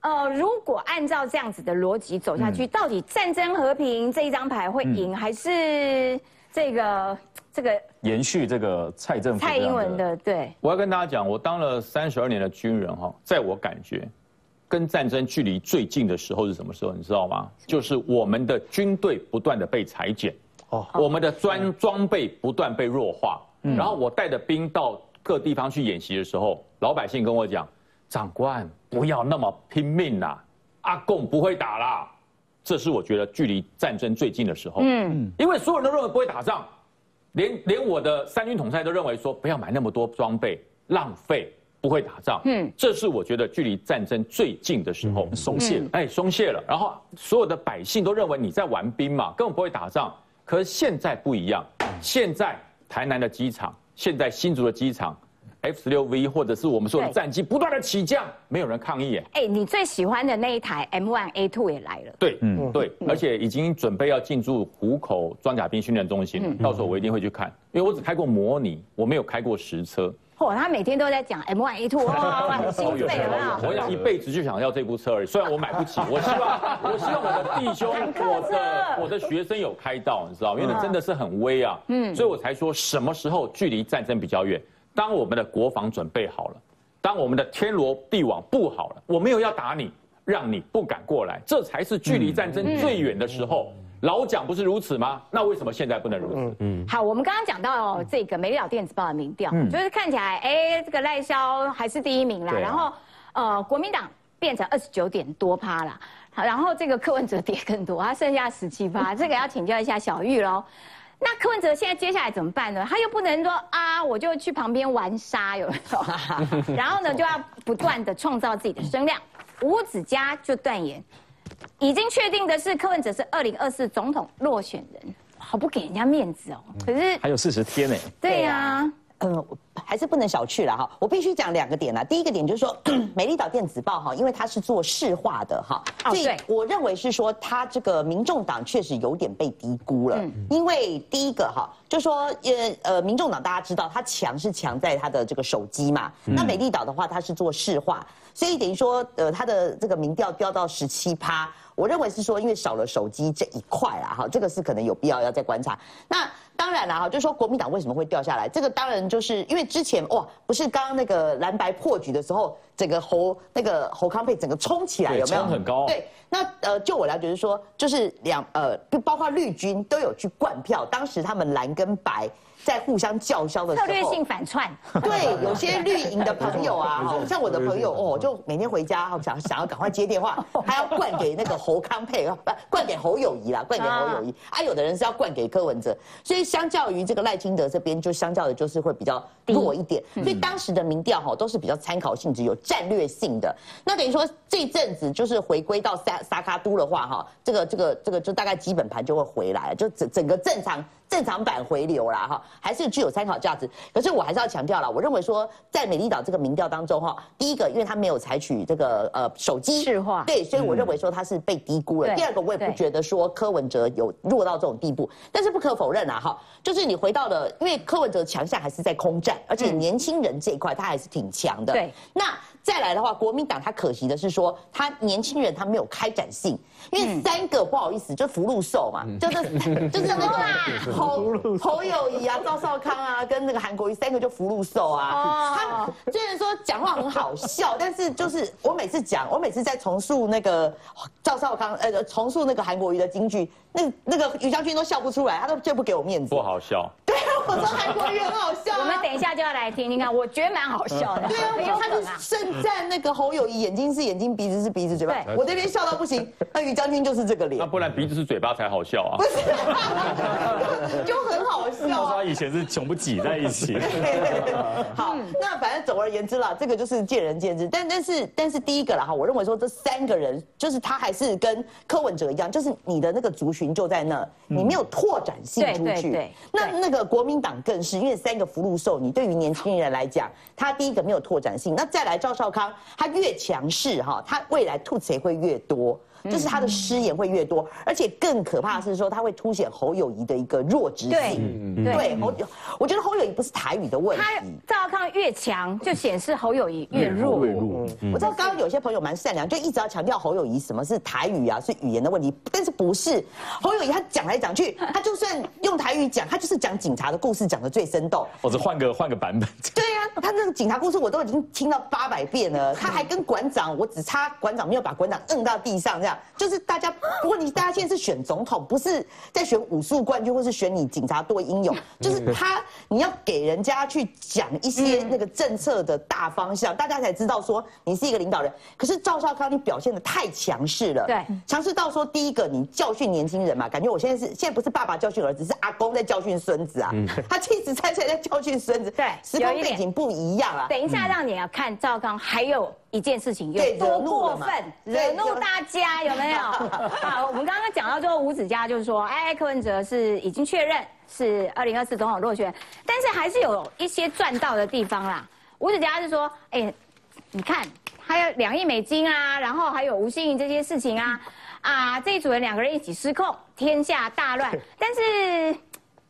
呃，如果按照这样子的逻辑走下去，到底战争和平这一张牌会赢，还是这个这个延续这个蔡政府蔡英文的？对，我要跟大家讲，我当了三十二年的军人哈，在我感觉，跟战争距离最近的时候是什么时候？你知道吗？就是我们的军队不断的被裁减，哦，我们的装装备不断被弱化，然后我带着兵到各地方去演习的时候，老百姓跟我讲，长官不要那么拼命啦，阿贡不会打啦。这是我觉得距离战争最近的时候，嗯，因为所有人都认为不会打仗，连连我的三军统帅都认为说不要买那么多装备，浪费，不会打仗，嗯，这是我觉得距离战争最近的时候，松懈，哎，松懈了，然后所有的百姓都认为你在玩兵嘛，根本不会打仗，可是现在不一样，现在台南的机场，现在新竹的机场。F 十六 V 或者是我们说的战机不断的起降，没有人抗议。哎，你最喜欢的那一台 M1 A2 也来了。对，嗯，对，而且已经准备要进驻虎口装甲兵训练中心，到时候我一定会去看，因为我只开过模拟，我没有开过实车。嚯，他每天都在讲 M1 A2，哇，很兴奋啊！我想一辈子就想要这部车而已，虽然我买不起，我希望我希望我的弟兄、我的我的学生有开到，你知道，因为真的是很威啊。嗯，所以我才说什么时候距离战争比较远。当我们的国防准备好了，当我们的天罗地网布好了，我没有要打你，让你不敢过来，这才是距离战争最远的时候。老蒋不是如此吗？那为什么现在不能如此？嗯，好，我们刚刚讲到这个《美丽岛电子报》的民调，就是看起来，哎，这个赖萧还是第一名啦，然后，呃，国民党变成二十九点多趴了，然后这个柯文哲跌更多，他剩下十七趴，这个要请教一下小玉喽。那柯文哲现在接下来怎么办呢？他又不能说啊，我就去旁边玩沙，有没有？然后呢，就要不断的创造自己的声量。吴子嘉就断言，已经确定的是柯文哲是二零二四总统落选人，好不给人家面子哦。可是还有四十天呢。对呀。嗯，还是不能小觑了哈。我必须讲两个点啦。第一个点就是说，美丽岛电子报哈，因为它是做市化的哈，所以我认为是说，它这个民众党确实有点被低估了。因为第一个哈，就说呃呃，民众党大家知道，它强是强在它的这个手机嘛。那美丽岛的话，它是做市化，所以等于说呃，它的这个民调掉到十七趴。我认为是说，因为少了手机这一块啦，哈，这个是可能有必要要再观察。那当然了，哈，就是说国民党为什么会掉下来？这个当然就是因为之前哇，不是刚刚那个蓝白破局的时候，整个侯那个侯康佩整个冲起来，有没有？很高。对，那呃，就我了解是说，就是两呃，包括绿军都有去灌票，当时他们蓝跟白。在互相叫嚣的时候，策略性反串。对，有些绿营的朋友啊，像我的朋友哦，就每天回家想想要赶快接电话，还要灌给那个侯康佩，不灌给侯友谊啦，灌给侯友谊。啊，有的人是要灌给柯文哲，所以相较于这个赖清德这边，就相较的就是会比较弱一点。所以当时的民调哈都是比较参考性质、有战略性的。那等于说这阵子就是回归到萨萨卡都的话哈，这个这个这个就大概基本盘就会回来，就整整个正常。正常版回流啦，哈，还是具有参考价值。可是我还是要强调了，我认为说，在美丽岛这个民调当中，哈，第一个，因为他没有采取这个呃手机对，所以我认为说他是被低估了。第二个，我也不觉得说柯文哲有弱到这种地步。但是不可否认啊，哈，就是你回到了，因为柯文哲强项还是在空战，而且年轻人这一块他还是挺强的。对，那。再来的话，国民党他可惜的是说，他年轻人他没有开展性，因为三个不好意思，就福禄寿嘛，就是 就是那个侯侯友谊啊、赵少康啊，跟那个韩国瑜三个就福禄寿啊。他虽然说讲话很好笑，但是就是我每次讲，我每次在重塑那个赵少康呃重塑那个韩国瑜的京剧，那那个于将军都笑不出来，他都最不给我面子。不好笑。对啊，我说韩国瑜很好笑。我们等一下就要来听，你看，我觉得蛮好笑的。对啊，因为他是盛赞那个侯友谊眼睛是眼睛，鼻子是鼻子，嘴巴。我这边笑到不行，那于将军就是这个脸。那不然鼻子是嘴巴才好笑啊？不是，就很好笑。他以前是全部挤在一起。好，那反正总而言之啦，这个就是见仁见智。但但是但是第一个啦哈，我认为说这三个人就是他还是跟柯文哲一样，就是你的那个族群就在那，你没有拓展性出去。对那那个国民党更是，因为三个福禄寿，你对于年轻人来讲，他第一个没有拓展性。那再来赵。少康他越强势哈，他未来吐词也会越多。就是他的失言会越多，而且更可怕的是说他会凸显侯友谊的一个弱智性。对，对，侯，我觉得侯友谊不是台语的问题，赵少康越强就显示侯友谊越弱。我知道刚刚有些朋友蛮善良，就一直要强调侯友谊什么是台语啊，是语言的问题，但是不是侯友谊他讲来讲去，他就算用台语讲，他就是讲警察的故事讲的最生动。或者换个换个版本。对呀，他那个警察故事我都已经听到八百遍了，他还跟馆长，我只差馆长没有把馆长摁到地上，这样就是大家。如果你大家现在是选总统，不是在选武术冠军，或是选你警察多英勇，就是他你要给人家去讲一些那个政策的大方向，大家才知道说你是一个领导人。可是赵少康你表现的太强势了，对，强势到说第一个你教训年轻人嘛，感觉我现在是现在不是爸爸教训儿子，是阿公在教训孙子啊，他气质在在教训孙子，对，时空背景不一样啊。等一下让你要看赵康还有。一件事情有多过分，惹怒大家有没有？好，我们刚刚讲到说吴子嘉就是说，哎，柯文哲是已经确认是二零二四总统落选，但是还是有一些赚到的地方啦。吴子嘉是说，哎，你看还有两亿美金啊，然后还有吴欣盈这些事情啊，啊，这一组人两个人一起失控，天下大乱。但是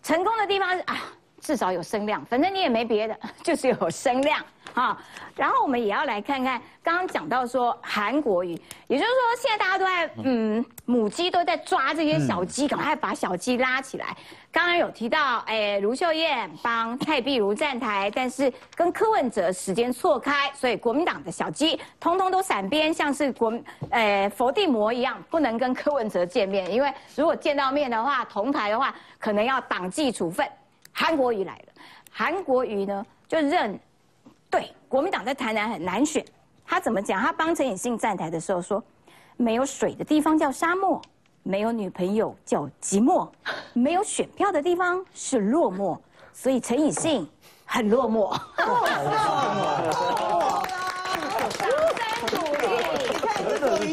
成功的地方是啊，至少有声量，反正你也没别的，就是有声量。啊，然后我们也要来看看刚刚讲到说韩国瑜，也就是说现在大家都在嗯母鸡都在抓这些小鸡，赶快把小鸡拉起来。刚刚有提到，哎，卢秀燕帮蔡碧如站台，但是跟柯文哲时间错开，所以国民党的小鸡通通都闪边，像是国呃佛地魔一样，不能跟柯文哲见面，因为如果见到面的话，同台的话，可能要党纪处分。韩国瑜来了，韩国瑜呢就认。对，国民党在台南很难选。他怎么讲？他帮陈以信站台的时候说：“没有水的地方叫沙漠，没有女朋友叫寂寞，没有选票的地方是落寞。”所以陈以信很落寞。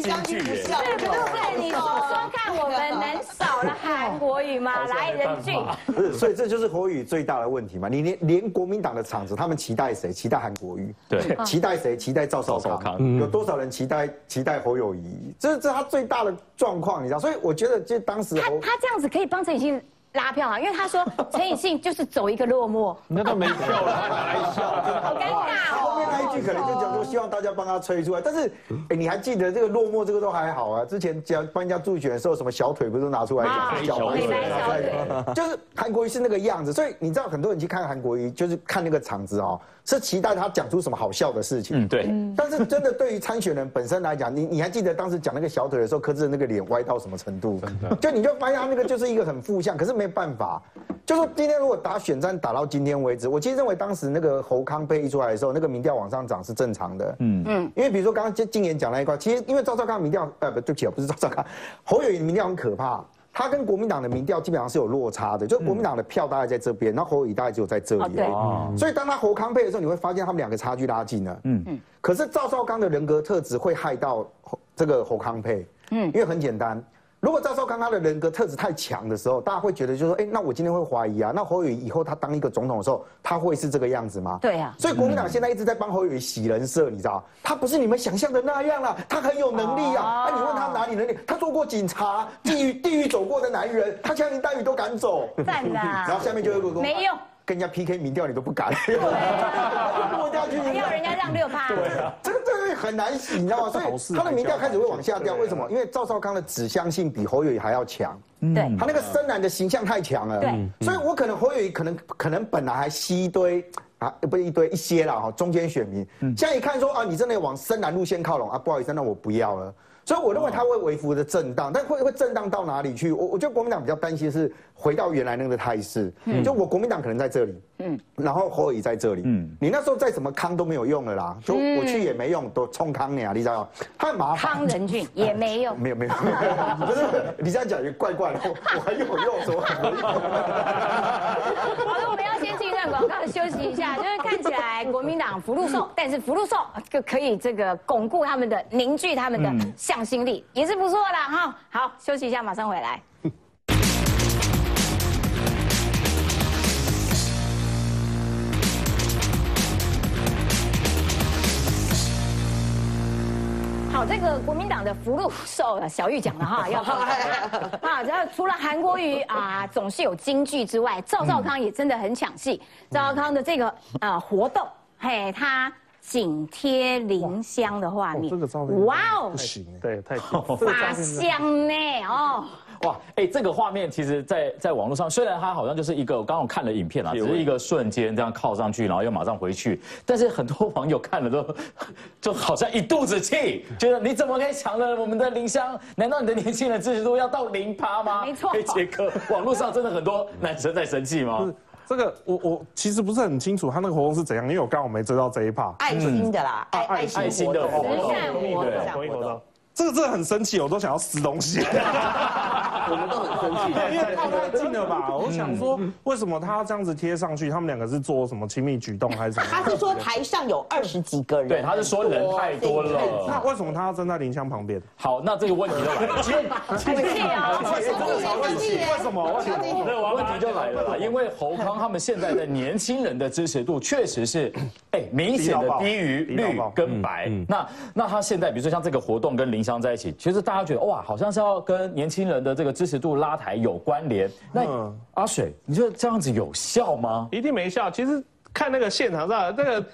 京剧耶，对不对？你说说看，我们能 韩国语吗？来人俊，不是，所以这就是国语最大的问题嘛。你连连国民党的场子，他们期待谁？期待韩国语，对，期待谁？期待赵少康。有多少人期待期待侯友谊？这是这他最大的状况，你知道？所以我觉得，就当时他他这样子可以帮陈以信拉票啊，因为他说 陈以信就是走一个落寞，那都没 票了，还拿来笑，好尴尬。后面那一句可能就讲说，希望大家帮他吹出来。但是，哎，你还记得这个落寞这个都还好啊？之前讲帮人家助选的时候，什么小腿不是都拿出来讲？小腿，小腿，就是韩国瑜是那个样子。所以你知道，很多人去看韩国瑜，就是看那个场子哦，是期待他讲出什么好笑的事情。嗯，对。但是真的对于参选人本身来讲，你你还记得当时讲那个小腿的时候，柯志那个脸歪到什么程度？就你就发现他那个就是一个很负向，可是没办法。就说今天如果打选战打到今天为止，我其实认为当时那个侯康被一出来的时候，那个民调往上涨是正常的。嗯嗯，因为比如说刚刚金金言讲那一块，其实因为赵少康民调，呃不对不起啊，不是赵少康，侯友宜民调很可怕，他跟国民党的民调基本上是有落差的，就国民党的票大概在这边，然后侯友宜大概只有在这里。哦，所以当他侯康配的时候，你会发现他们两个差距拉近了。嗯嗯，可是赵少康的人格特质会害到这个侯康配。嗯，因为很简单。如果赵少康他的人格特质太强的时候，大家会觉得就是说，哎，那我今天会怀疑啊，那侯友宜以后他当一个总统的时候，他会是这个样子吗？对呀。所以国民党现在一直在帮侯友宜洗人设，你知道他不是你们想象的那样啦，他很有能力啊。哎，你问他哪里能力？他做过警察，地狱地狱走过的男人，他枪林弹雨都敢走。赞的。然后下面就有个没用。跟人家 PK 民调你都不敢，落掉去，要人家让六趴，对啊，这个这个很难洗，你知道吗？所以他的民调开始会往下掉，为什么？因为赵少康的指向性比侯友宜还要强，对，他那个深蓝的形象太强了，对，所以我可能侯友宜可能可能本来还吸一堆啊，不是一堆一些了哈，中间选民，现在一看说啊，你真的往深蓝路线靠拢啊，不好意思，那我不要了。所以我认为他会微幅的震荡，但会会震荡到哪里去？我我觉得国民党比较担心是回到原来那个态势，就我国民党可能在这里，嗯，然后侯友在这里，嗯，你那时候再怎么康都没有用了啦，就我去也没用，都冲康你啊，你知道吗？太麻烦。康仁俊 也没用，没有没有，不是你这样讲也怪怪的，我还有用什么？好了，我们要先进一段广告休息一下，就是看起来国民党福禄寿，但是福禄寿就可以这个巩固他们的凝聚他们的向。心力也是不错的哈，好，休息一下，马上回来。好，这个国民党的。福禄寿了，小玉讲的哈，要啊，然后除了韩国瑜啊总是有京剧之外，赵少康也真的很抢戏。赵少康的这个呃活动，嘿，他紧贴林香的画面，这个照片哇哦！不，行，对，太 发香呢哦。哇，哎，这个画面其实在，在网络上，虽然它好像就是一个，我刚刚看了影片啊，只是一个瞬间这样靠上去，然后又马上回去，但是很多网友看了都，就好像一肚子气，觉得你怎么可以抢了我们的林香？难道你的年轻人支持度要到零趴吗？没错哎，杰哥，网络上真的很多男生在生气吗？这个我我其实不是很清楚他那个活动是怎样，因为我刚好没追到这一 part。爱心的啦，爱爱爱心的活动慈善活动慈善活动。这个真的很生气，我都想要撕东西。我们都很生气。因为靠太近了吧？我想说，为什么他要这样子贴上去？他们两个是做什么亲密举动还是什么？他是说台上有二十几个人，对，他是说人太多了。那为什么他要站在林香旁边？好，那这个问题就来了。为什么？为什么？那问题就来了，因为侯康他们现在的年轻人的支持度确实是，哎，明显的低于绿跟白。那那他现在，比如说像这个活动跟林香在一起，其实大家觉得哇，好像是要跟年轻人的这个支持度拉抬有关联。那阿水，你觉得这样子有效吗？一定没效。其实看那个现场上，那个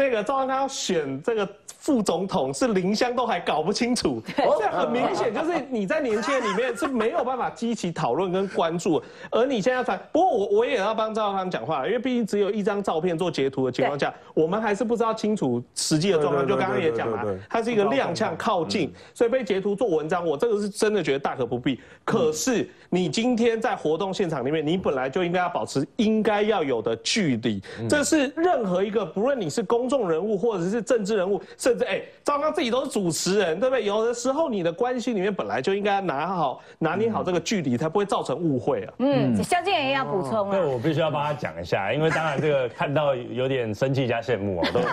那个赵少康要选这个副总统，是林湘都还搞不清楚，这很明显就是你在年轻人里面是没有办法激起讨论跟关注，而你现在反，不过我我也要帮赵少康讲话，因为毕竟只有一张照片做截图的情况下，我们还是不知道清楚实际的状况。就刚刚也讲了，它是一个踉跄靠近，所以被截图做文章，我这个是真的觉得大可不必。可是你今天在活动现场里面，你本来就应该要保持应该要有的距离，这是任何一个不论你是公众人物或者是政治人物，甚至哎，赵刚自己都是主持人，对不对？有的时候你的关系里面本来就应该拿好拿捏好这个距离，才不会造成误会啊。嗯，萧敬也要补充啊对，啊。我必须要帮他讲一下，因为当然这个看到有点生气加羡慕啊，都都有。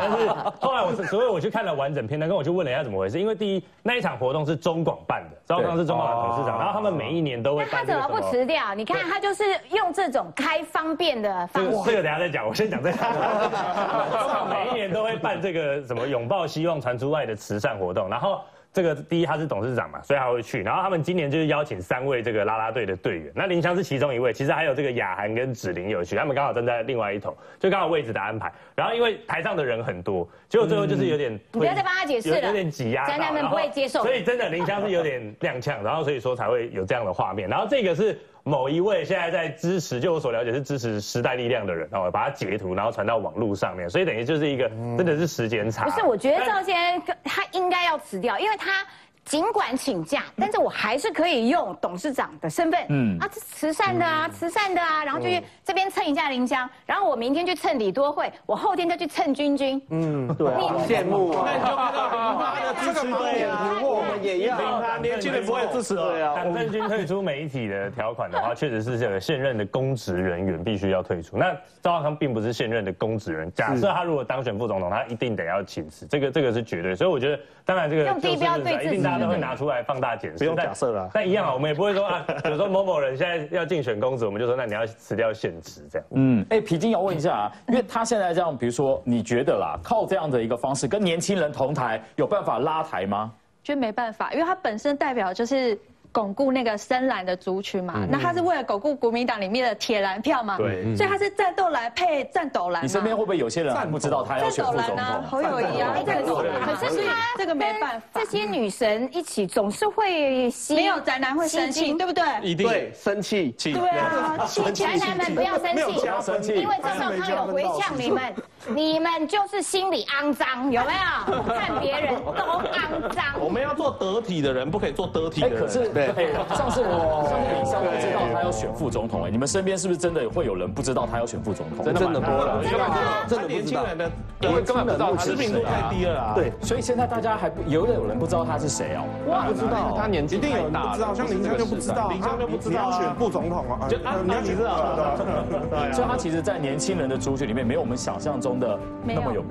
但是后来我是，所以我去看了完整片段，跟我去问了一下怎么回事。因为第一那一场活动是中广办的，赵刚是中广的董事长，然后他们每一年都会那他怎么。不辞掉？你看他就是用这种开方便的方式。这个等下再讲，我先讲这个。每一年都会办这个什么拥抱希望传出爱的慈善活动，然后这个第一他是董事长嘛，所以他会去。然后他们今年就是邀请三位这个啦啦队的队员，那林湘是其中一位，其实还有这个雅涵跟芷玲有去，他们刚好站在另外一头，就刚好位置的安排。然后因为台上的人很多，结果最后就是有点你不要再帮他解释了有有点挤压到，宅男们不会接受所以真的林湘是有点踉跄，然后所以说才会有这样的画面。然后这个是。某一位现在在支持，就我所了解是支持时代力量的人，然后把它截图，然后传到网络上面，所以等于就是一个真的是时间差。不是，我觉得赵先生他应该要辞掉，因为他尽管请假，但是我还是可以用董事长的身份，嗯啊，这慈善的啊，慈善的啊，然后就去这边蹭一下林香，然后我明天去蹭李多惠，我后天再去蹭君君，嗯，对啊，羡慕啊。那你就看到林他的支持对啊，我们也要林他年轻人不会支持对啊。啊，党政军退出媒体的条款的话，确实是这个现任的公职人员必须要退出。那赵少康并不是现任的公职人，假设他如果当选副总统，他一定得要请辞，这个这个是绝对。所以我觉得，当然这个用低标对自己大家都会拿出来放大检视，不用假设了但一样啊，我们也不会说啊，比如说某某人现在要竞选公职，我们就说那你要辞掉现职这样。嗯，哎，皮筋要问一下啊，因为他现在这样，比如说，你觉得啦，靠这样的一个方式跟年轻人同台，有办法拉台吗？觉得没办法，因为他本身代表就是巩固那个深蓝的族群嘛。那他是为了巩固国民党里面的铁蓝票嘛？对所以他是战斗蓝配战斗蓝。你身边会不会有些人还不知道他要战选副总斗蓝啊，统？侯友谊啊，这个是可是他这个没办法这些女神一起总是会吸，没有宅男会生气，对不对？一定对，生气。气对啊，请宅男们不要生气，加生气因为赵少康有回呛你们，你们就是心里肮脏，有没有？看别人都肮脏。我们要做得体的人，不可以做得体哎，的人。可是对，上次我上次李湘不知道他要选副总统，哎，你们身边是不是真的会有人不知道他要选副总统？真的真的多了，真的。年轻人的因为根本不知道知名度太低了啊。对，所以现在大家还不有有人不知道他是谁哦。哇，不知道，他年纪一定有太大了人不知道，像林香就不知道，林香就不知道啊要选副总统啊，就啊你要你知道对啊 对啊所以他其实，在年轻人的族群里面，没有我们想象中的那么有